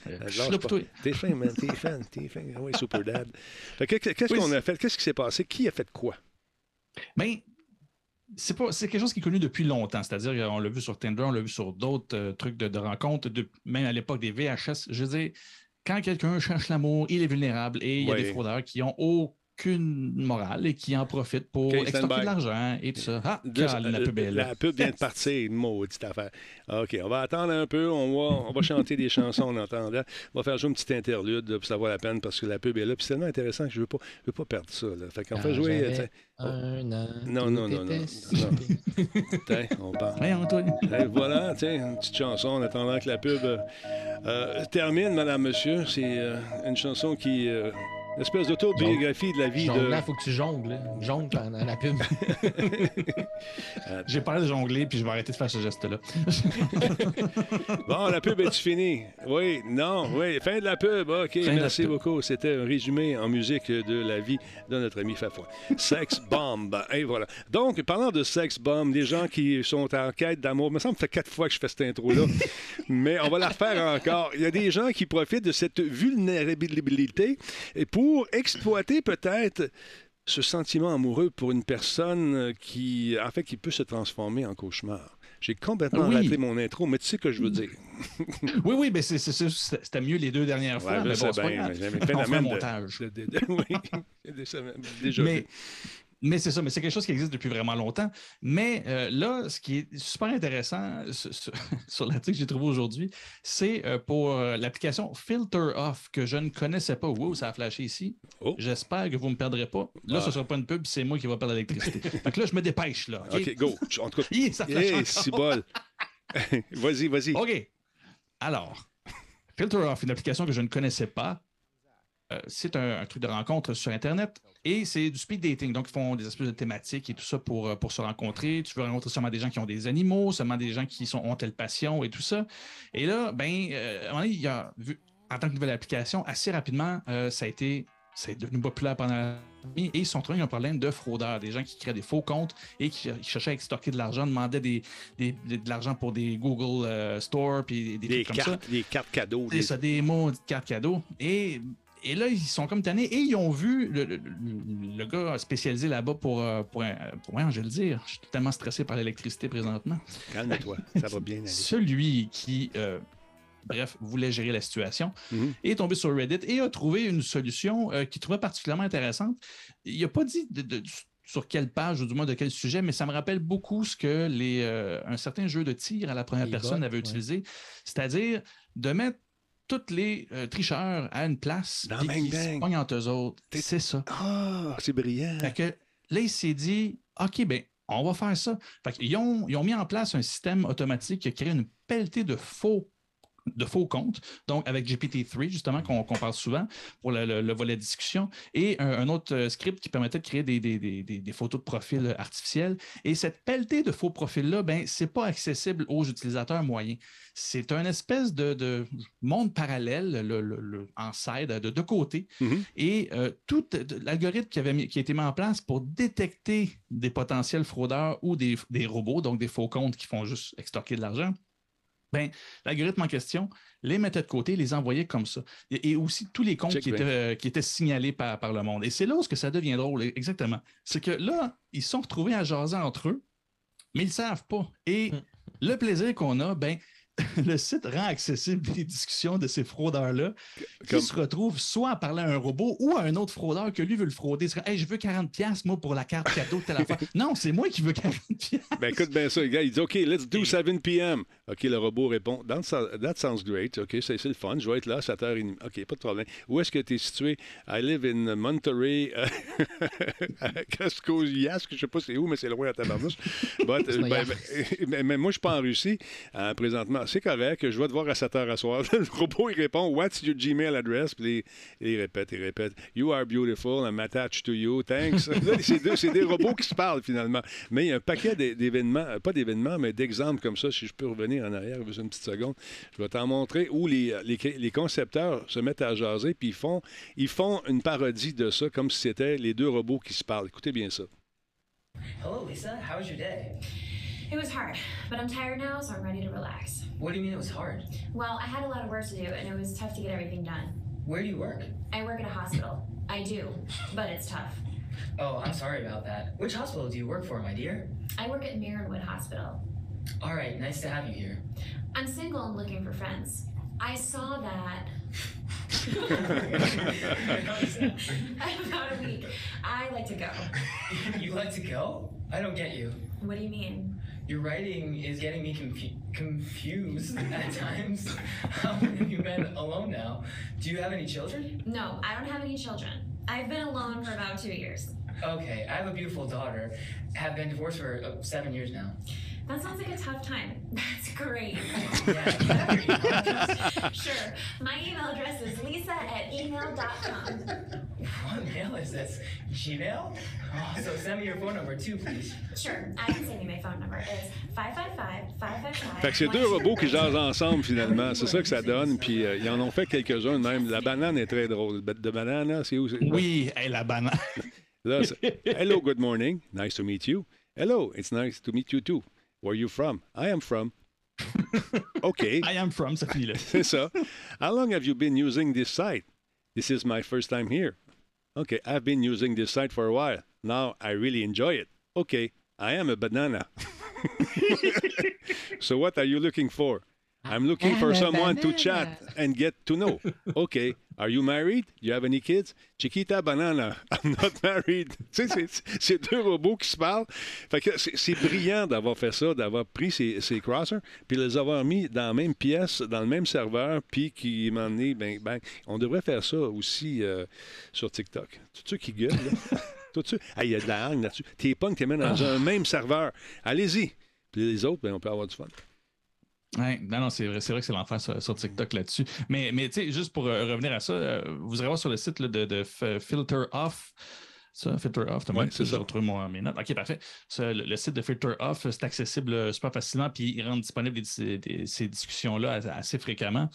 S2: Écoute,
S1: T'es fin, man. T'es fan. T'es fin. Ah oui, super dad. Qu'est-ce qu'on a fait? Qu'est-ce qui s'est passé? Qui a fait quoi?
S2: Bien, c'est pas c'est quelque chose qui est connu depuis longtemps. C'est-à-dire qu'on l'a vu sur Tinder, on l'a vu sur d'autres euh, trucs de, de rencontres, de, même à l'époque des VHS. Je veux dire, quand quelqu'un cherche l'amour, il est vulnérable et il y a des fraudeurs qui ont aucun aucune morale et qui en profite pour extorquer de l'argent et tout ça. Ah, la pub est
S1: La pub vient de partir, une maudite affaire. OK, on va attendre un peu, on va, on va chanter des chansons en attendant. On va faire jouer une petite interlude, puis ça vaut la peine parce que la pub est là. Puis c'est tellement intéressant que je ne veux, pas, veux pas perdre ça. Là. Fait qu'on fait jouer.
S3: Oh. Un an.
S1: Non, non, non, non. Tiens, on parle. voilà, tiens, une petite chanson en attendant que la pub euh, termine, madame, monsieur. C'est euh, une chanson qui. Euh, une espèce d'autobiographie de la vie de.
S3: Là, faut que tu jongles. Jongle pendant la pub.
S2: J'ai parlé de jongler, puis je vais arrêter de faire ce geste-là.
S1: bon, la pub est finie? Oui, non, oui. Fin de la pub. OK, merci beaucoup. C'était un résumé en musique de la vie de notre ami Fafouin. Sex Bomb. Et voilà. Donc, parlant de Sex Bomb, les gens qui sont en quête d'amour, me semble que ça fait quatre fois que je fais cette intro-là, mais on va la refaire encore. Il y a des gens qui profitent de cette vulnérabilité pour pour exploiter peut-être ce sentiment amoureux pour une personne qui, en fait, qui peut se transformer en cauchemar. J'ai complètement raté mon intro, mais tu sais ce que je veux dire.
S2: oui, oui, mais c'était mieux les deux dernières fois. mais bon, c'est pas grave. montage. oui, déjà mais, mais c'est ça, mais c'est quelque chose qui existe depuis vraiment longtemps. Mais euh, là, ce qui est super intéressant sur, l'article que j'ai trouvé aujourd'hui, c'est euh, pour euh, l'application Filter Off que je ne connaissais pas. Wow, ça a flashé ici. Oh. J'espère que vous ne me perdrez pas. Là, ce ne ah. sera pas une pub, c'est moi qui vais perdre l'électricité. Donc là, je me dépêche. là.
S1: OK, go. En tout cas, ça flash bol. vas-y, vas-y.
S2: OK. Alors, Filter Off, une application que je ne connaissais pas. C'est un, truc de rencontre sur Internet. Et c'est du speed dating. Donc, ils font des espèces de thématiques et tout ça pour, euh, pour se rencontrer. Tu veux rencontrer seulement des gens qui ont des animaux, seulement des gens qui sont, ont telle passion et tout ça. Et là, ben, euh, il y a vu, en tant que nouvelle application, assez rapidement, euh, ça a été c'est devenu populaire pendant la et ils sont trouvés un problème de fraudeurs, des gens qui créent des faux comptes et qui, cherchaient à extorquer de l'argent, demandaient des, des, de l'argent pour des Google Store puis des, des,
S1: trucs comme ça. Des cartes cadeaux.
S2: Des, ça, des mots, des cartes cadeaux. Et et là, ils sont comme tannés et ils ont vu le, gars spécialisé là-bas pour, euh, pour, pour, je vais le dire, je suis tellement stressé par l'électricité présentement.
S1: Calme-toi, ça va bien aller.
S2: Celui qui, euh, bref, voulait gérer la situation, mhm. est tombé sur Reddit et a trouvé une solution euh, qu'il trouvait particulièrement intéressante. Il n'a pas dit sur quelle page ou du moins de quel sujet, mais ça me rappelle beaucoup ce que les, un certain jeu de tir à la première personne avait utilisé, c'est-à-dire de mettre tous les euh, tricheurs à une place
S1: Dans qui se
S2: pognent entre eux autres. C'est ça.
S1: Ah, c'est brillant.
S2: Fait que là, il s'est dit, OK, ben, on va faire ça. Fait qu'ils ont, ils ont mis en place un système automatique qui a créé une pelletée de faux de faux comptes, donc avec GPT-3, justement, qu'on parle souvent pour le, volet discussion, et un, autre euh, script qui permettait de créer des, photos de profil artificiels. Et cette pelletée de faux profils-là, ben, c'est pas accessible aux utilisateurs moyens. C'est un espèce de, monde parallèle, le, en side, de deux côtés. Mm-hmm. Et euh, tout l'algorithme qui, avait qui a été mis en place pour détecter des potentiels fraudeurs ou des, des robots, donc des faux comptes qui font juste extorquer de l'argent, ben, l'algorithme en question les mettait de côté, les envoyait comme ça. Et, aussi tous les comptes qui étaient, euh, qui étaient, signalés par, par, le monde. Et c'est là où ça devient drôle, exactement. C'est que là, ils sont retrouvés à jaser entre eux, mais ils ne savent pas. Et hmm. le plaisir qu'on a, ben, le site rend accessible les discussions de ces fraudeurs-là qui se retrouvent soit à parler à un robot ou à un autre fraudeur que lui veut le frauder. Hey, je veux 40$ moi pour la carte cadeau de telle affaire. non, c'est moi qui veux 40$.
S1: ben écoute bien ça, le gars, il dit OK, let's do 7 p.m. OK, le robot répond That sounds great. OK, c'est le fun. Je vais être là à 7h30. OK, pas de problème. Où est-ce que tu es situé? I live in Monterey, Casco-Yask. Je sais pas c'est où, mais c'est loin à Tabarnouche. Ben, ben, mais moi, je suis pas en Russie euh, présentement c'est correct, je vais te voir à 7 h à soir. le robot, il répond, What's your Gmail address? Puis il, répète, il répète, You are beautiful, I'm attached to you, thanks. c'est des robots qui se parlent finalement. Mais il y a un paquet d'événements, euh, pas d'événements, mais d'exemples comme ça, si je peux revenir en arrière, une petite seconde. Je vais t'en montrer où les, les, concepteurs se mettent à jaser, puis ils font, ils font une parodie de ça, comme si c'était les deux robots qui se parlent. Écoutez bien ça.
S6: Hello, Lisa. How was your day? It was hard, but I'm tired now, so I'm ready to relax. What do you mean it was hard? Well, I had a lot of work to do, and it was tough to get everything done. Where do you work? I work at a hospital. I do, but it's tough. Oh, I'm sorry about that. Which hospital do you work for, my dear? I work at Marinwood Hospital. All right, nice to have you here. I'm single and looking for friends. I saw that. I'm about a week. I like to go.
S7: you like to go? I don't get you.
S6: What do you mean?
S7: Your writing is getting me confu- confused at times. How long um, have you been alone now? Do you have any children?
S6: No, I don't have any children. I've been alone for about two years.
S7: Okay, I have a beautiful daughter. Have been divorced for uh, seven years now.
S6: That sounds like a tough time. That's great.
S7: yeah,
S6: sure. My email address is lisa at email.com.
S7: What mail is this? Gmail? Oh, so send me your phone number too, please.
S6: Sure, I can send you my phone number. It's 555-555.
S1: Fait que c'est deux robots qui jasent ensemble finalement. C'est ça que ça donne. Puis euh, ils en ont fait quelques-uns même. La banane est très drôle. De banane, c'est où?
S2: Oui, hey, la banane.
S1: Là, Hello, good morning. Nice to meet you. Hello, it's nice to meet you too. Where are you from? I am from. okay.
S2: I am from, ça finit là.
S1: C'est ça. How long have you been using this site? This is my first time here. Okay, I've been using this site for a while. Now I really enjoy it. Okay, I am a banana. so what are you looking for? I'm looking for someone to chat and get to know. Okay. Are you married? Do you have any kids? Chiquita Banana. I'm not married. tu sais, c'est deux robots qui se parlent. Fait que c'est brillant d'avoir fait ça, d'avoir pris ces, ces crossers, puis les avoir mis dans la même pièce, dans le même serveur, puis qui m'en est, ben, ben, on devrait faire ça aussi euh, sur TikTok. Tout ceux qui gueulent, là? Tout ceux. Il y a de la hargne là-dessus. T'es punk, t'es mis dans un même serveur. Allez-y. Puis les autres, ben, on peut avoir du fun.
S2: Non, non, c'est vrai, c'est vrai que c'est l'enfer sur, TikTok là-dessus. Mais, mais tu sais, juste pour euh, revenir à ça, euh, vous irez voir sur le site de, de Filter Off. Ça, Filter Off,
S1: ouais, c'est ça.
S2: retrouvé mon, mes notes. OK, parfait. le, site de Filter Off, c'est accessible euh, super facilement, puis il rend disponible ces discussions-là assez fréquemment.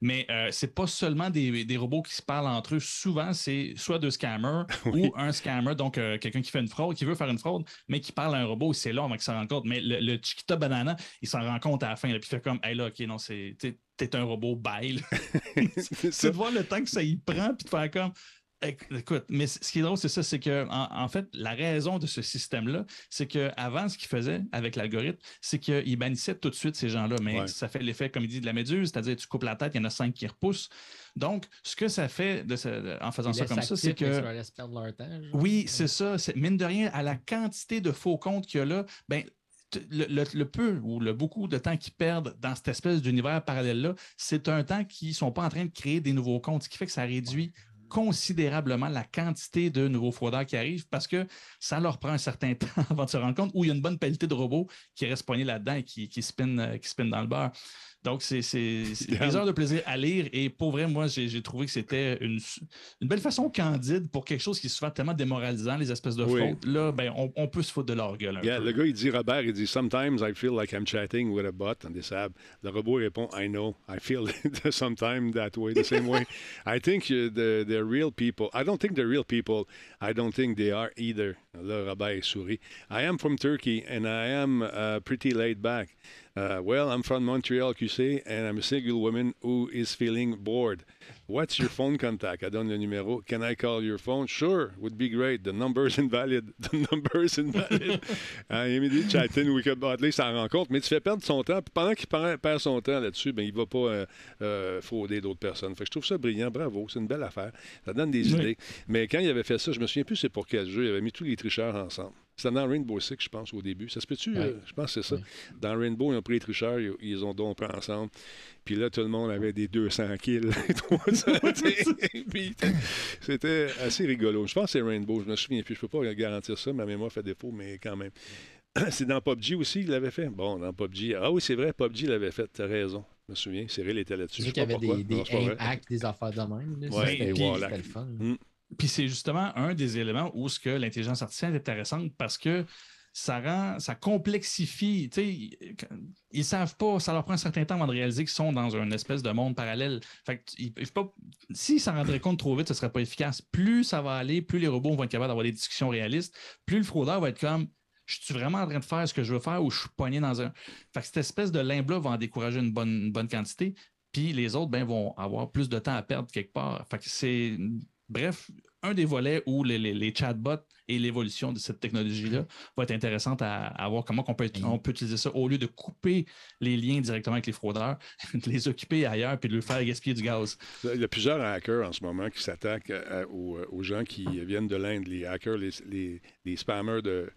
S2: Mais euh, c'est pas seulement des, des, robots qui se parlent entre eux. Souvent, c'est soit deux scammers ou un scammer, donc euh, quelqu'un qui fait une fraude, qui veut faire une fraude, mais qui parle à un robot. C'est là avant qu'il s'en rende compte. Mais le, Chiquita Banana, il s'en rend compte à la fin, puis il fait comme, hey là, OK, non, c'est t'es un robot bail. c'est de voir le temps que ça y prend, puis de faire comme Écoute, mais ce qui est drôle, c'est ça, c'est que en, fait, la raison de ce système-là, c'est qu'avant, ce qu'il faisait avec l'algorithme, c'est qu'il bannissait tout de suite ces gens-là. Mais ça fait l'effet, comme il dit, de la méduse, c'est-à-dire tu coupes la tête, il y en a cinq qui repoussent. Donc, ce que ça fait de en faisant ça comme ça, c'est que. oui, c'est ça. Mine de rien, à la quantité de faux comptes qu'il y a là, ben, le, peu ou le beaucoup de temps qu'ils perdent dans cette espèce d'univers parallèle-là, c'est un temps qu'ils ne sont pas en train de créer des nouveaux comptes, ce qui fait que ça réduit considérablement la quantité de nouveaux fraudeurs qui arrivent parce que ça leur prend un certain temps avant de se rendre compte où il y a une bonne qualité de robots qui restent poignés là-dedans et qui, qui, euh, dans le beurre. Donc, c'est des heures de plaisir à lire. Et pour vrai, moi, j'ai trouvé que c'était une, une, belle façon candide pour quelque chose qui est souvent tellement démoralisant, les espèces de fraudes. Là, ben, on, on, peut se foutre de leur gueule.
S1: Yeah, le gars, il dit, Robert, il dit Sometimes I feel like I'm chatting with a bot on this app. Le robot répond I know. I feel sometimes that way, the same way. I think uh, the, the real people, I don't think the real people, I don't think they are either. Là, Robert sourit. I am from Turkey and I am uh, pretty laid back. Uh, well, I'm from Montreal, QC, and I'm a single woman who is feeling bored. What's your phone contact? I donne le numéro. Can I call your phone? Sure, would be great. The number is invalid. The number is invalid. il me dit chatin we could at least en rencontre, mais tu fais perdre son temps. Puis pendant qu'il perd son temps là-dessus, ben, il ne va pas euh, euh, frauder d'autres personnes. Fait que je trouve ça brillant. Bravo, c'est une belle affaire. Ça donne des idées. Mais quand il avait fait ça, je me souviens plus c'est pour quel jeu. Il avait mis tous les tricheurs ensemble. C'était dans Rainbow Six, je pense, au début. Ça se peut-tu? Euh, je pense que c'est ça. Dans Rainbow, ils ont pris les tricheurs, ils, ils ont dompé ensemble. Puis là, tout le monde avait des 200 kills, 300. c'était assez rigolo. Je pense que c'est Rainbow, je me souviens plus. Je peux pas garantir ça, ma mémoire fait défaut, mais quand même. C'est dans PUBG aussi qu'il l'avait fait? Bon, dans PUBG. Ah oui, c'est vrai, PUBG l'avait fait, t'as raison. Je me souviens, Cyril était là-dessus.
S3: Je sais qu'il y avait des, des des affaires de même.
S1: Oui, c'était le
S2: fun. Mm. Puis c'est justement un des éléments où ce que l'intelligence artificielle est intéressante parce que ça rend, ça complexifie. Ils savent pas, ça leur prend un certain temps avant de réaliser qu'ils sont dans une espèce de monde parallèle. Fait que, pas, s'ils s'en rendraient compte trop vite, ce serait pas efficace. Plus ça va aller, plus les robots vont être capables d'avoir des discussions réalistes, plus le fraudeur va être comme je suis vraiment en train de faire ce que je veux faire ou je suis poigné dans un. Fait que cette espèce de limbe-là va en décourager une bonne, bonne quantité. Puis les autres ben, vont avoir plus de temps à perdre quelque part. Fait que c'est. Bref, un des volets où les, les, chatbots et l'évolution de cette technologie-là va être intéressante à, voir comment on peut, on peut utiliser ça au lieu de couper les liens directement avec les fraudeurs, de les occuper ailleurs puis de leur faire gaspiller du gaz.
S1: Il y a plusieurs hackers en ce moment qui s'attaquent aux, gens qui viennent de l'Inde, les hackers, les, les, les spammers de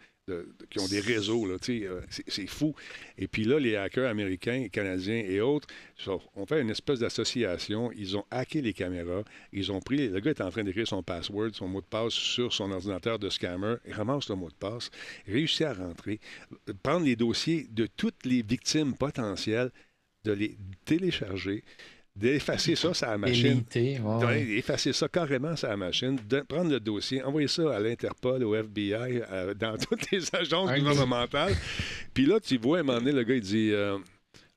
S1: qui ont des réseaux, là, euh, c'est fou. Et puis là, les hackers américains, canadiens et autres ont fait une espèce d'association. Ils ont hacké les caméras. Ils ont pris. Le gars est en train d'écrire son password, son mot de passe sur son ordinateur de scammer. Il ramasse le mot de passe, réussit à rentrer, prendre les dossiers de toutes les victimes potentielles, de les télécharger d'effacer ça sur la machine. D'effacer ça carrément sur la machine, de prendre le dossier, envoyer ça à l'Interpol, au FBI, dans toutes les agences gouvernementales. Puis là, tu vois, à un moment donné, le gars, il dit... Euh,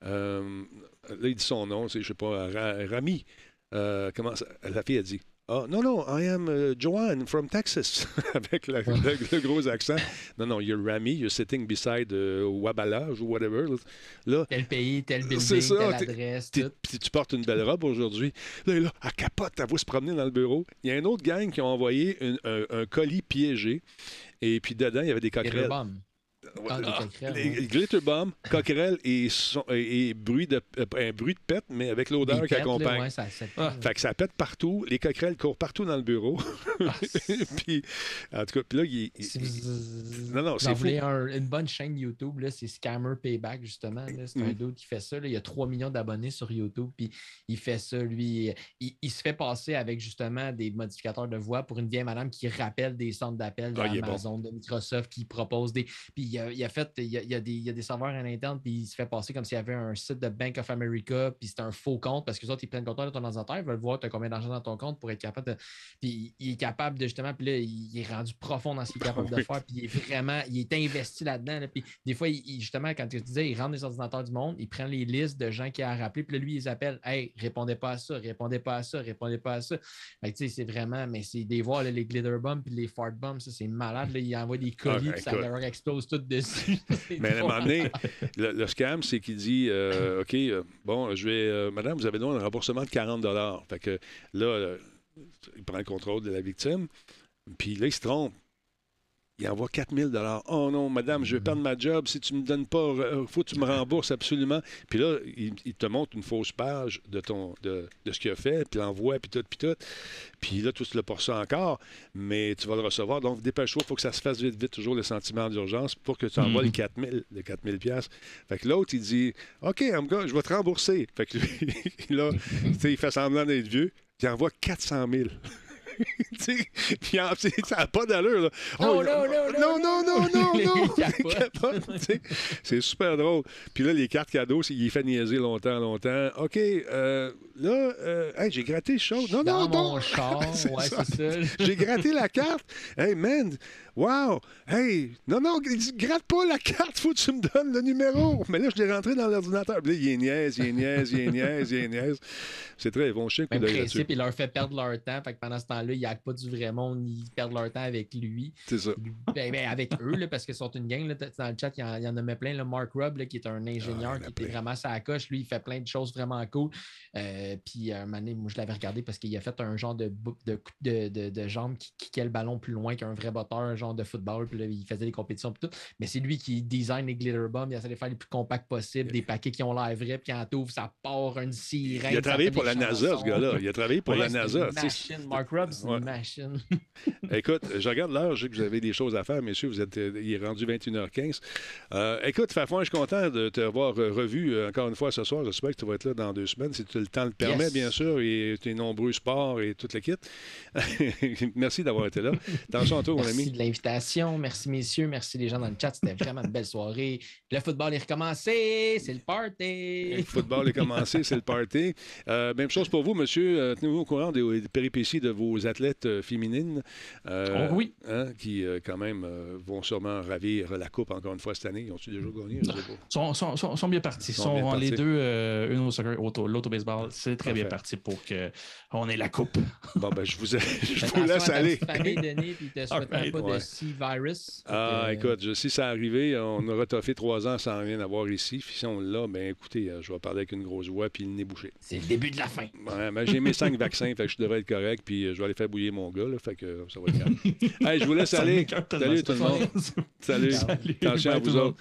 S1: euh, là, il dit son nom, c'est, je sais pas, Rami. Euh, comment ça, la fille a dit ah, non, non, I am uh, Joanne from Texas, avec le, gros accent. Non, non, you're Rami, you're sitting beside uh, Wabalage ou whatever.
S3: Là, tel pays, tel building, ça, telle adresse, tout.
S1: Puis tu portes une belle robe aujourd'hui. Là, là, à capote, va se promener dans le bureau. Il y a un autre gang qui a envoyé un, un, colis piégé. Et puis dedans, il y avait des coquerelles. Ah, les glitter bomb, coquerelle et, et, bruit de, euh, un bruit de pète, mais avec l'odeur qui accompagne. ça, ah. Fait que ça pète partout. Les coquerelles courent partout dans le bureau. Ah, puis, en tout cas, puis là, il.
S3: non, non, c'est une bonne chaîne YouTube, c'est Scammer Payback, justement. C'est un mm. dude qui fait ça. Il y a 3 millions d'abonnés sur YouTube, puis il fait ça, lui. Il, se fait passer avec justement des modificateurs de voix pour une vieille madame qui rappelle des centres d'appel d'Amazon, de Microsoft, qui propose des. Puis il a, fait, il y a, des, serveurs à l'interne, puis il se fait passer comme s'il y avait un site de Bank of America, puis c'est un faux compte parce que les autres, ils prennent contrôle de ton ordinateur, ils veulent voir tu as combien d'argent dans ton compte pour être capable de. Puis il est capable de justement, puis là, il est rendu profond dans ce qu'il est capable de faire, puis il est vraiment, il est investi là-dedans. puis des fois, justement, quand tu disais, il rentre les ordinateurs du monde, il prend les listes de gens qui a rappelé, puis là, lui, il appelle Hey, répondez pas à ça, répondez pas à ça, répondez pas à ça. tu sais, c'est vraiment, mais c'est des voix, les glitter bombs, puis les fart bombs, ça, c'est malade. Là, il envoie des colis, puis ça leur explose tout
S1: Mais à un moment donné, le, scam, c'est qu'il dit euh, OK, euh, bon, je vais. Euh, madame, vous avez donné un remboursement de 40 Fait que là, il prend le contrôle de la victime. Puis là, il se trompe il envoie 4000 dollars. Oh non, madame, je vais perdre ma job. Si tu me donnes pas, il euh, faut que tu me rembourses absolument. Puis là, il, te montre une fausse page de ton de, ce qu'il a fait, puis l'envoie, puis tout, puis tout. Puis là, tu le pour ça encore, mais tu vas le recevoir. Donc, dépêche-toi, il faut que ça se fasse vite, vite, toujours le sentiment d'urgence pour que tu envoies les 4000, les 4000 pièces. Fait que l'autre, il dit, OK, je vais te rembourser. Fait que lui, là, il fait semblant d'être vieux, il envoie 400 000. Puis ça n'a pas d'allure. Là.
S3: Oh, non, non, non,
S1: non, non, non, non, C'est super drôle. Puis là, les cartes cadeaux, il fait niaiser longtemps, longtemps. OK, euh, là, euh, j'ai gratté le show. Non, non,
S3: non. mon char, ouais, c'est ça.
S1: j'ai gratté la carte. Hey, man, Wow! Hey! Non, non, gratte pas la carte, faut que tu me donnes le numéro. Mais là, je l'ai rentré dans l'ordinateur. Puis là, il est niaise, il est niaise, il est niaise, il est niaise. C'est très bon chien.
S3: Même principe, il leur fait perdre leur temps. Fait que pendant ce temps-là, il n'y a pas du vrai monde, ils perdent leur temps avec lui.
S1: C'est ça.
S3: Ben, ben, avec eux, là, parce qu'ils sont une gang. Là, dans le chat, il y, en, il y en a même plein. Là, Mark Rubb, là, qui est un ingénieur ah, qui était vraiment sa coche. Lui, il fait plein de choses vraiment cool. Euh, puis, un moment moi, je l'avais regardé parce qu'il a fait un genre de, de, de, de, de jambe qui kickait le ballon plus loin qu'un vrai botteur, un genre de football, puis là, il faisait des compétitions, puis tout. Mais c'est lui qui design les glitter bombs, il essaie de faire les plus compacts possibles, des paquets qui ont l'air vrais, puis quand ouvre, ça part une sirène.
S1: Il a travaillé pour la NASA, ce gars-là. Il a travaillé pour la NASA.
S3: Machine. Mark Rubb, c'est une machine.
S1: écoute, je regarde l'heure, je sais que vous avez des choses à faire, messieurs. Vous êtes, euh, il est rendu 21h15. Euh, écoute, Fafouin, je suis content de te voir revu euh, encore une fois ce soir. J'espère que tu vas être là dans deux semaines, si le temps le permet, bien sûr, et tes nombreux sports et toute l'équipe. Merci d'avoir été là. Attention à toi, mon ami.
S3: Merci de l'invitation. Merci, messieurs. Merci les gens dans le chat. C'était vraiment une belle soirée. Le football est recommencé. C'est le party.
S1: Le football est commencé. C'est le party. Euh, même chose pour vous, monsieur. Tenez-vous au courant des, péripéties de vos athlètes euh, féminines.
S3: Oh, oui.
S1: Hein, qui, quand même, vont sûrement ravir la coupe encore une fois cette année. Ils ont-ils déjà gagné?
S2: Ils sont, sont, bien partis. Ils sont, les deux, une au soccer, l'autre baseball. C'est très bien parti pour qu'on ait la coupe.
S1: Bon, ben, je vous, je vous laisse aller.
S3: Famille, Denis, puis te souhaite pas de C-virus.
S1: Ah, euh, écoute, si ça arrivait, on aura toffé trois ans sans rien avoir ici. si on l'a, ben écoutez, euh, je vais parler avec une grosse voix, puis le nez bouché.
S3: C'est le début de la fin.
S1: Ouais, ben, j'ai mes cinq vaccins, fait que je devrais être correct, puis euh, je vais aller faire bouillir mon gars, là, fait que ça va être calme. hey, je vous laisse aller. Salut tout le monde. Salut. Attention à vous autres.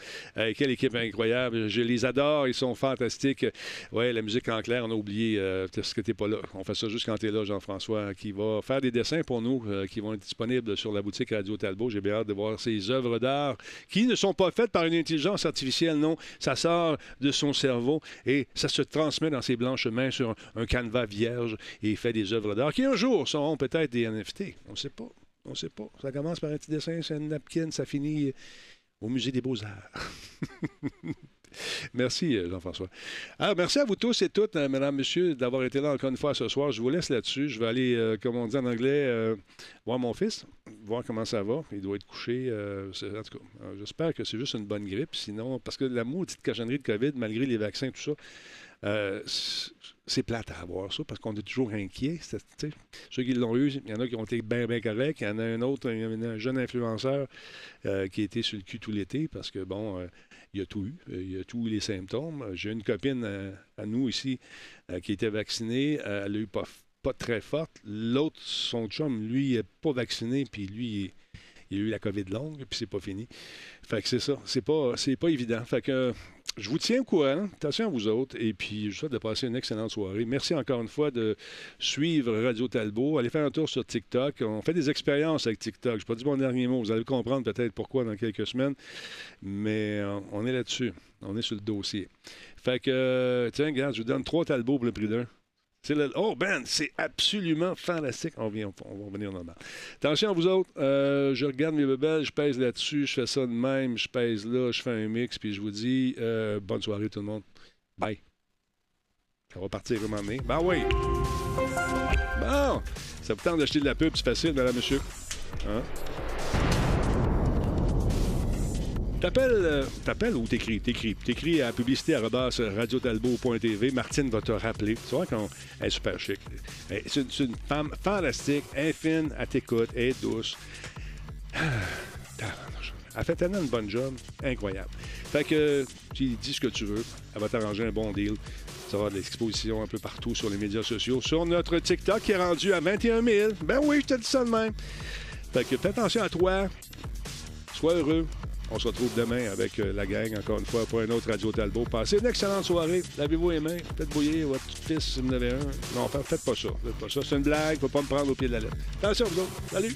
S1: quelle équipe incroyable. Je les adore. Ils sont fantastiques. Ouais, la musique en clair, on a oublié euh, ce que t'es pas là. On fait ça juste quand tu es là, Jean-François, qui va faire des dessins pour nous, euh, qui vont être disponibles sur la boutique Radio Talbot. J'ai bien hâte de voir ces œuvres d'art qui ne sont pas faites par une intelligence artificielle, non. Ça sort de son cerveau et ça se transmet dans ses blanches mains sur un, canevas vierge et il fait des œuvres d'art qui un jour seront peut-être des NFT. On ne sait pas. On ne sait pas. Ça commence par un petit dessin, c'est une napkin, ça finit au Musée des Beaux-Arts. Merci, euh, Jean-François. Alors, merci à vous tous et toutes, euh, mesdames, messieurs, d'avoir été là encore une fois ce soir. Je vous laisse là-dessus. Je vais aller, euh, comme on dit en anglais, voir mon fils, voir comment ça va. Il doit être couché. en tout cas, j'espère que c'est juste une bonne grippe. Sinon, parce que la maudite cochonnerie de COVID, malgré les vaccins, tout ça, c'est plate à avoir ça parce qu'on est toujours inquiet. Ceux qui l'ont eu, il y en a qui ont été bien, bien corrects. Il y en a un autre, un jeune influenceur qui a été sur le cul tout l'été parce que, bon, il y a tout eu. Euh, il a tous les symptômes. J'ai une copine euh, à, nous ici euh, qui était vaccinée. elle a eu pas, pas très forte. L'autre, son chum, lui, n'est pas vacciné, puis lui, il, a eu la COVID longue, puis c'est pas fini. Fait que c'est ça. C'est pas, c'est pas évident. Fait que je vous tiens au courant. Attention à vous autres. Et puis, je vous souhaite de passer une excellente soirée. Merci encore une fois de suivre Radio Talbot. Allez faire un tour sur TikTok. On fait des expériences avec TikTok. Je pas dit mon dernier mot. Vous allez comprendre peut-être pourquoi dans quelques semaines. Mais euh, on est là-dessus. On est sur le dossier. Fait que, euh, tiens, regarde, je vous donne trois Talbots pour le prix d'un. Oh, Ben, c'est absolument fantastique. On, vient, on va revenir normal. Attention à vous autres. Euh, je regarde mes bebelles, je pèse là-dessus, je fais ça de même, je pèse là, je fais un mix, puis je vous dis euh, bonne soirée tout le monde. Bye. Ça va partir comment donné. Ben oui. Bon. Ça vous tente d'acheter de la pub, c'est facile, madame, monsieur. Hein? T'appelles, euh, t'appelles ou t'écris? T'écris. T'écris à publicité radiotalbo.tv. Martine va te rappeler. Tu vois qu'on est super chic. C'est une, femme fantastique, infine, à t'écoute, elle est douce. Elle fait tellement une bonne job. Incroyable. Fait que tu dis ce que tu veux. Elle va t'arranger un bon deal. Ça va de l'exposition un peu partout sur les médias sociaux. Sur notre TikTok qui est rendu à 21 000. Ben oui, je te dis ça de même. Fait que fais attention à toi. Sois heureux. On se retrouve demain avec euh, la gang, encore une fois, pour un autre Radio Talbot. Passez une excellente soirée. Lavez-vous les mains. Faites bouillir votre fils si vous en avez un. Non, faites pas ça. Faites pas ça. C'est une blague. Faut pas me prendre au pied de la lettre. Attention, vous autres. Salut!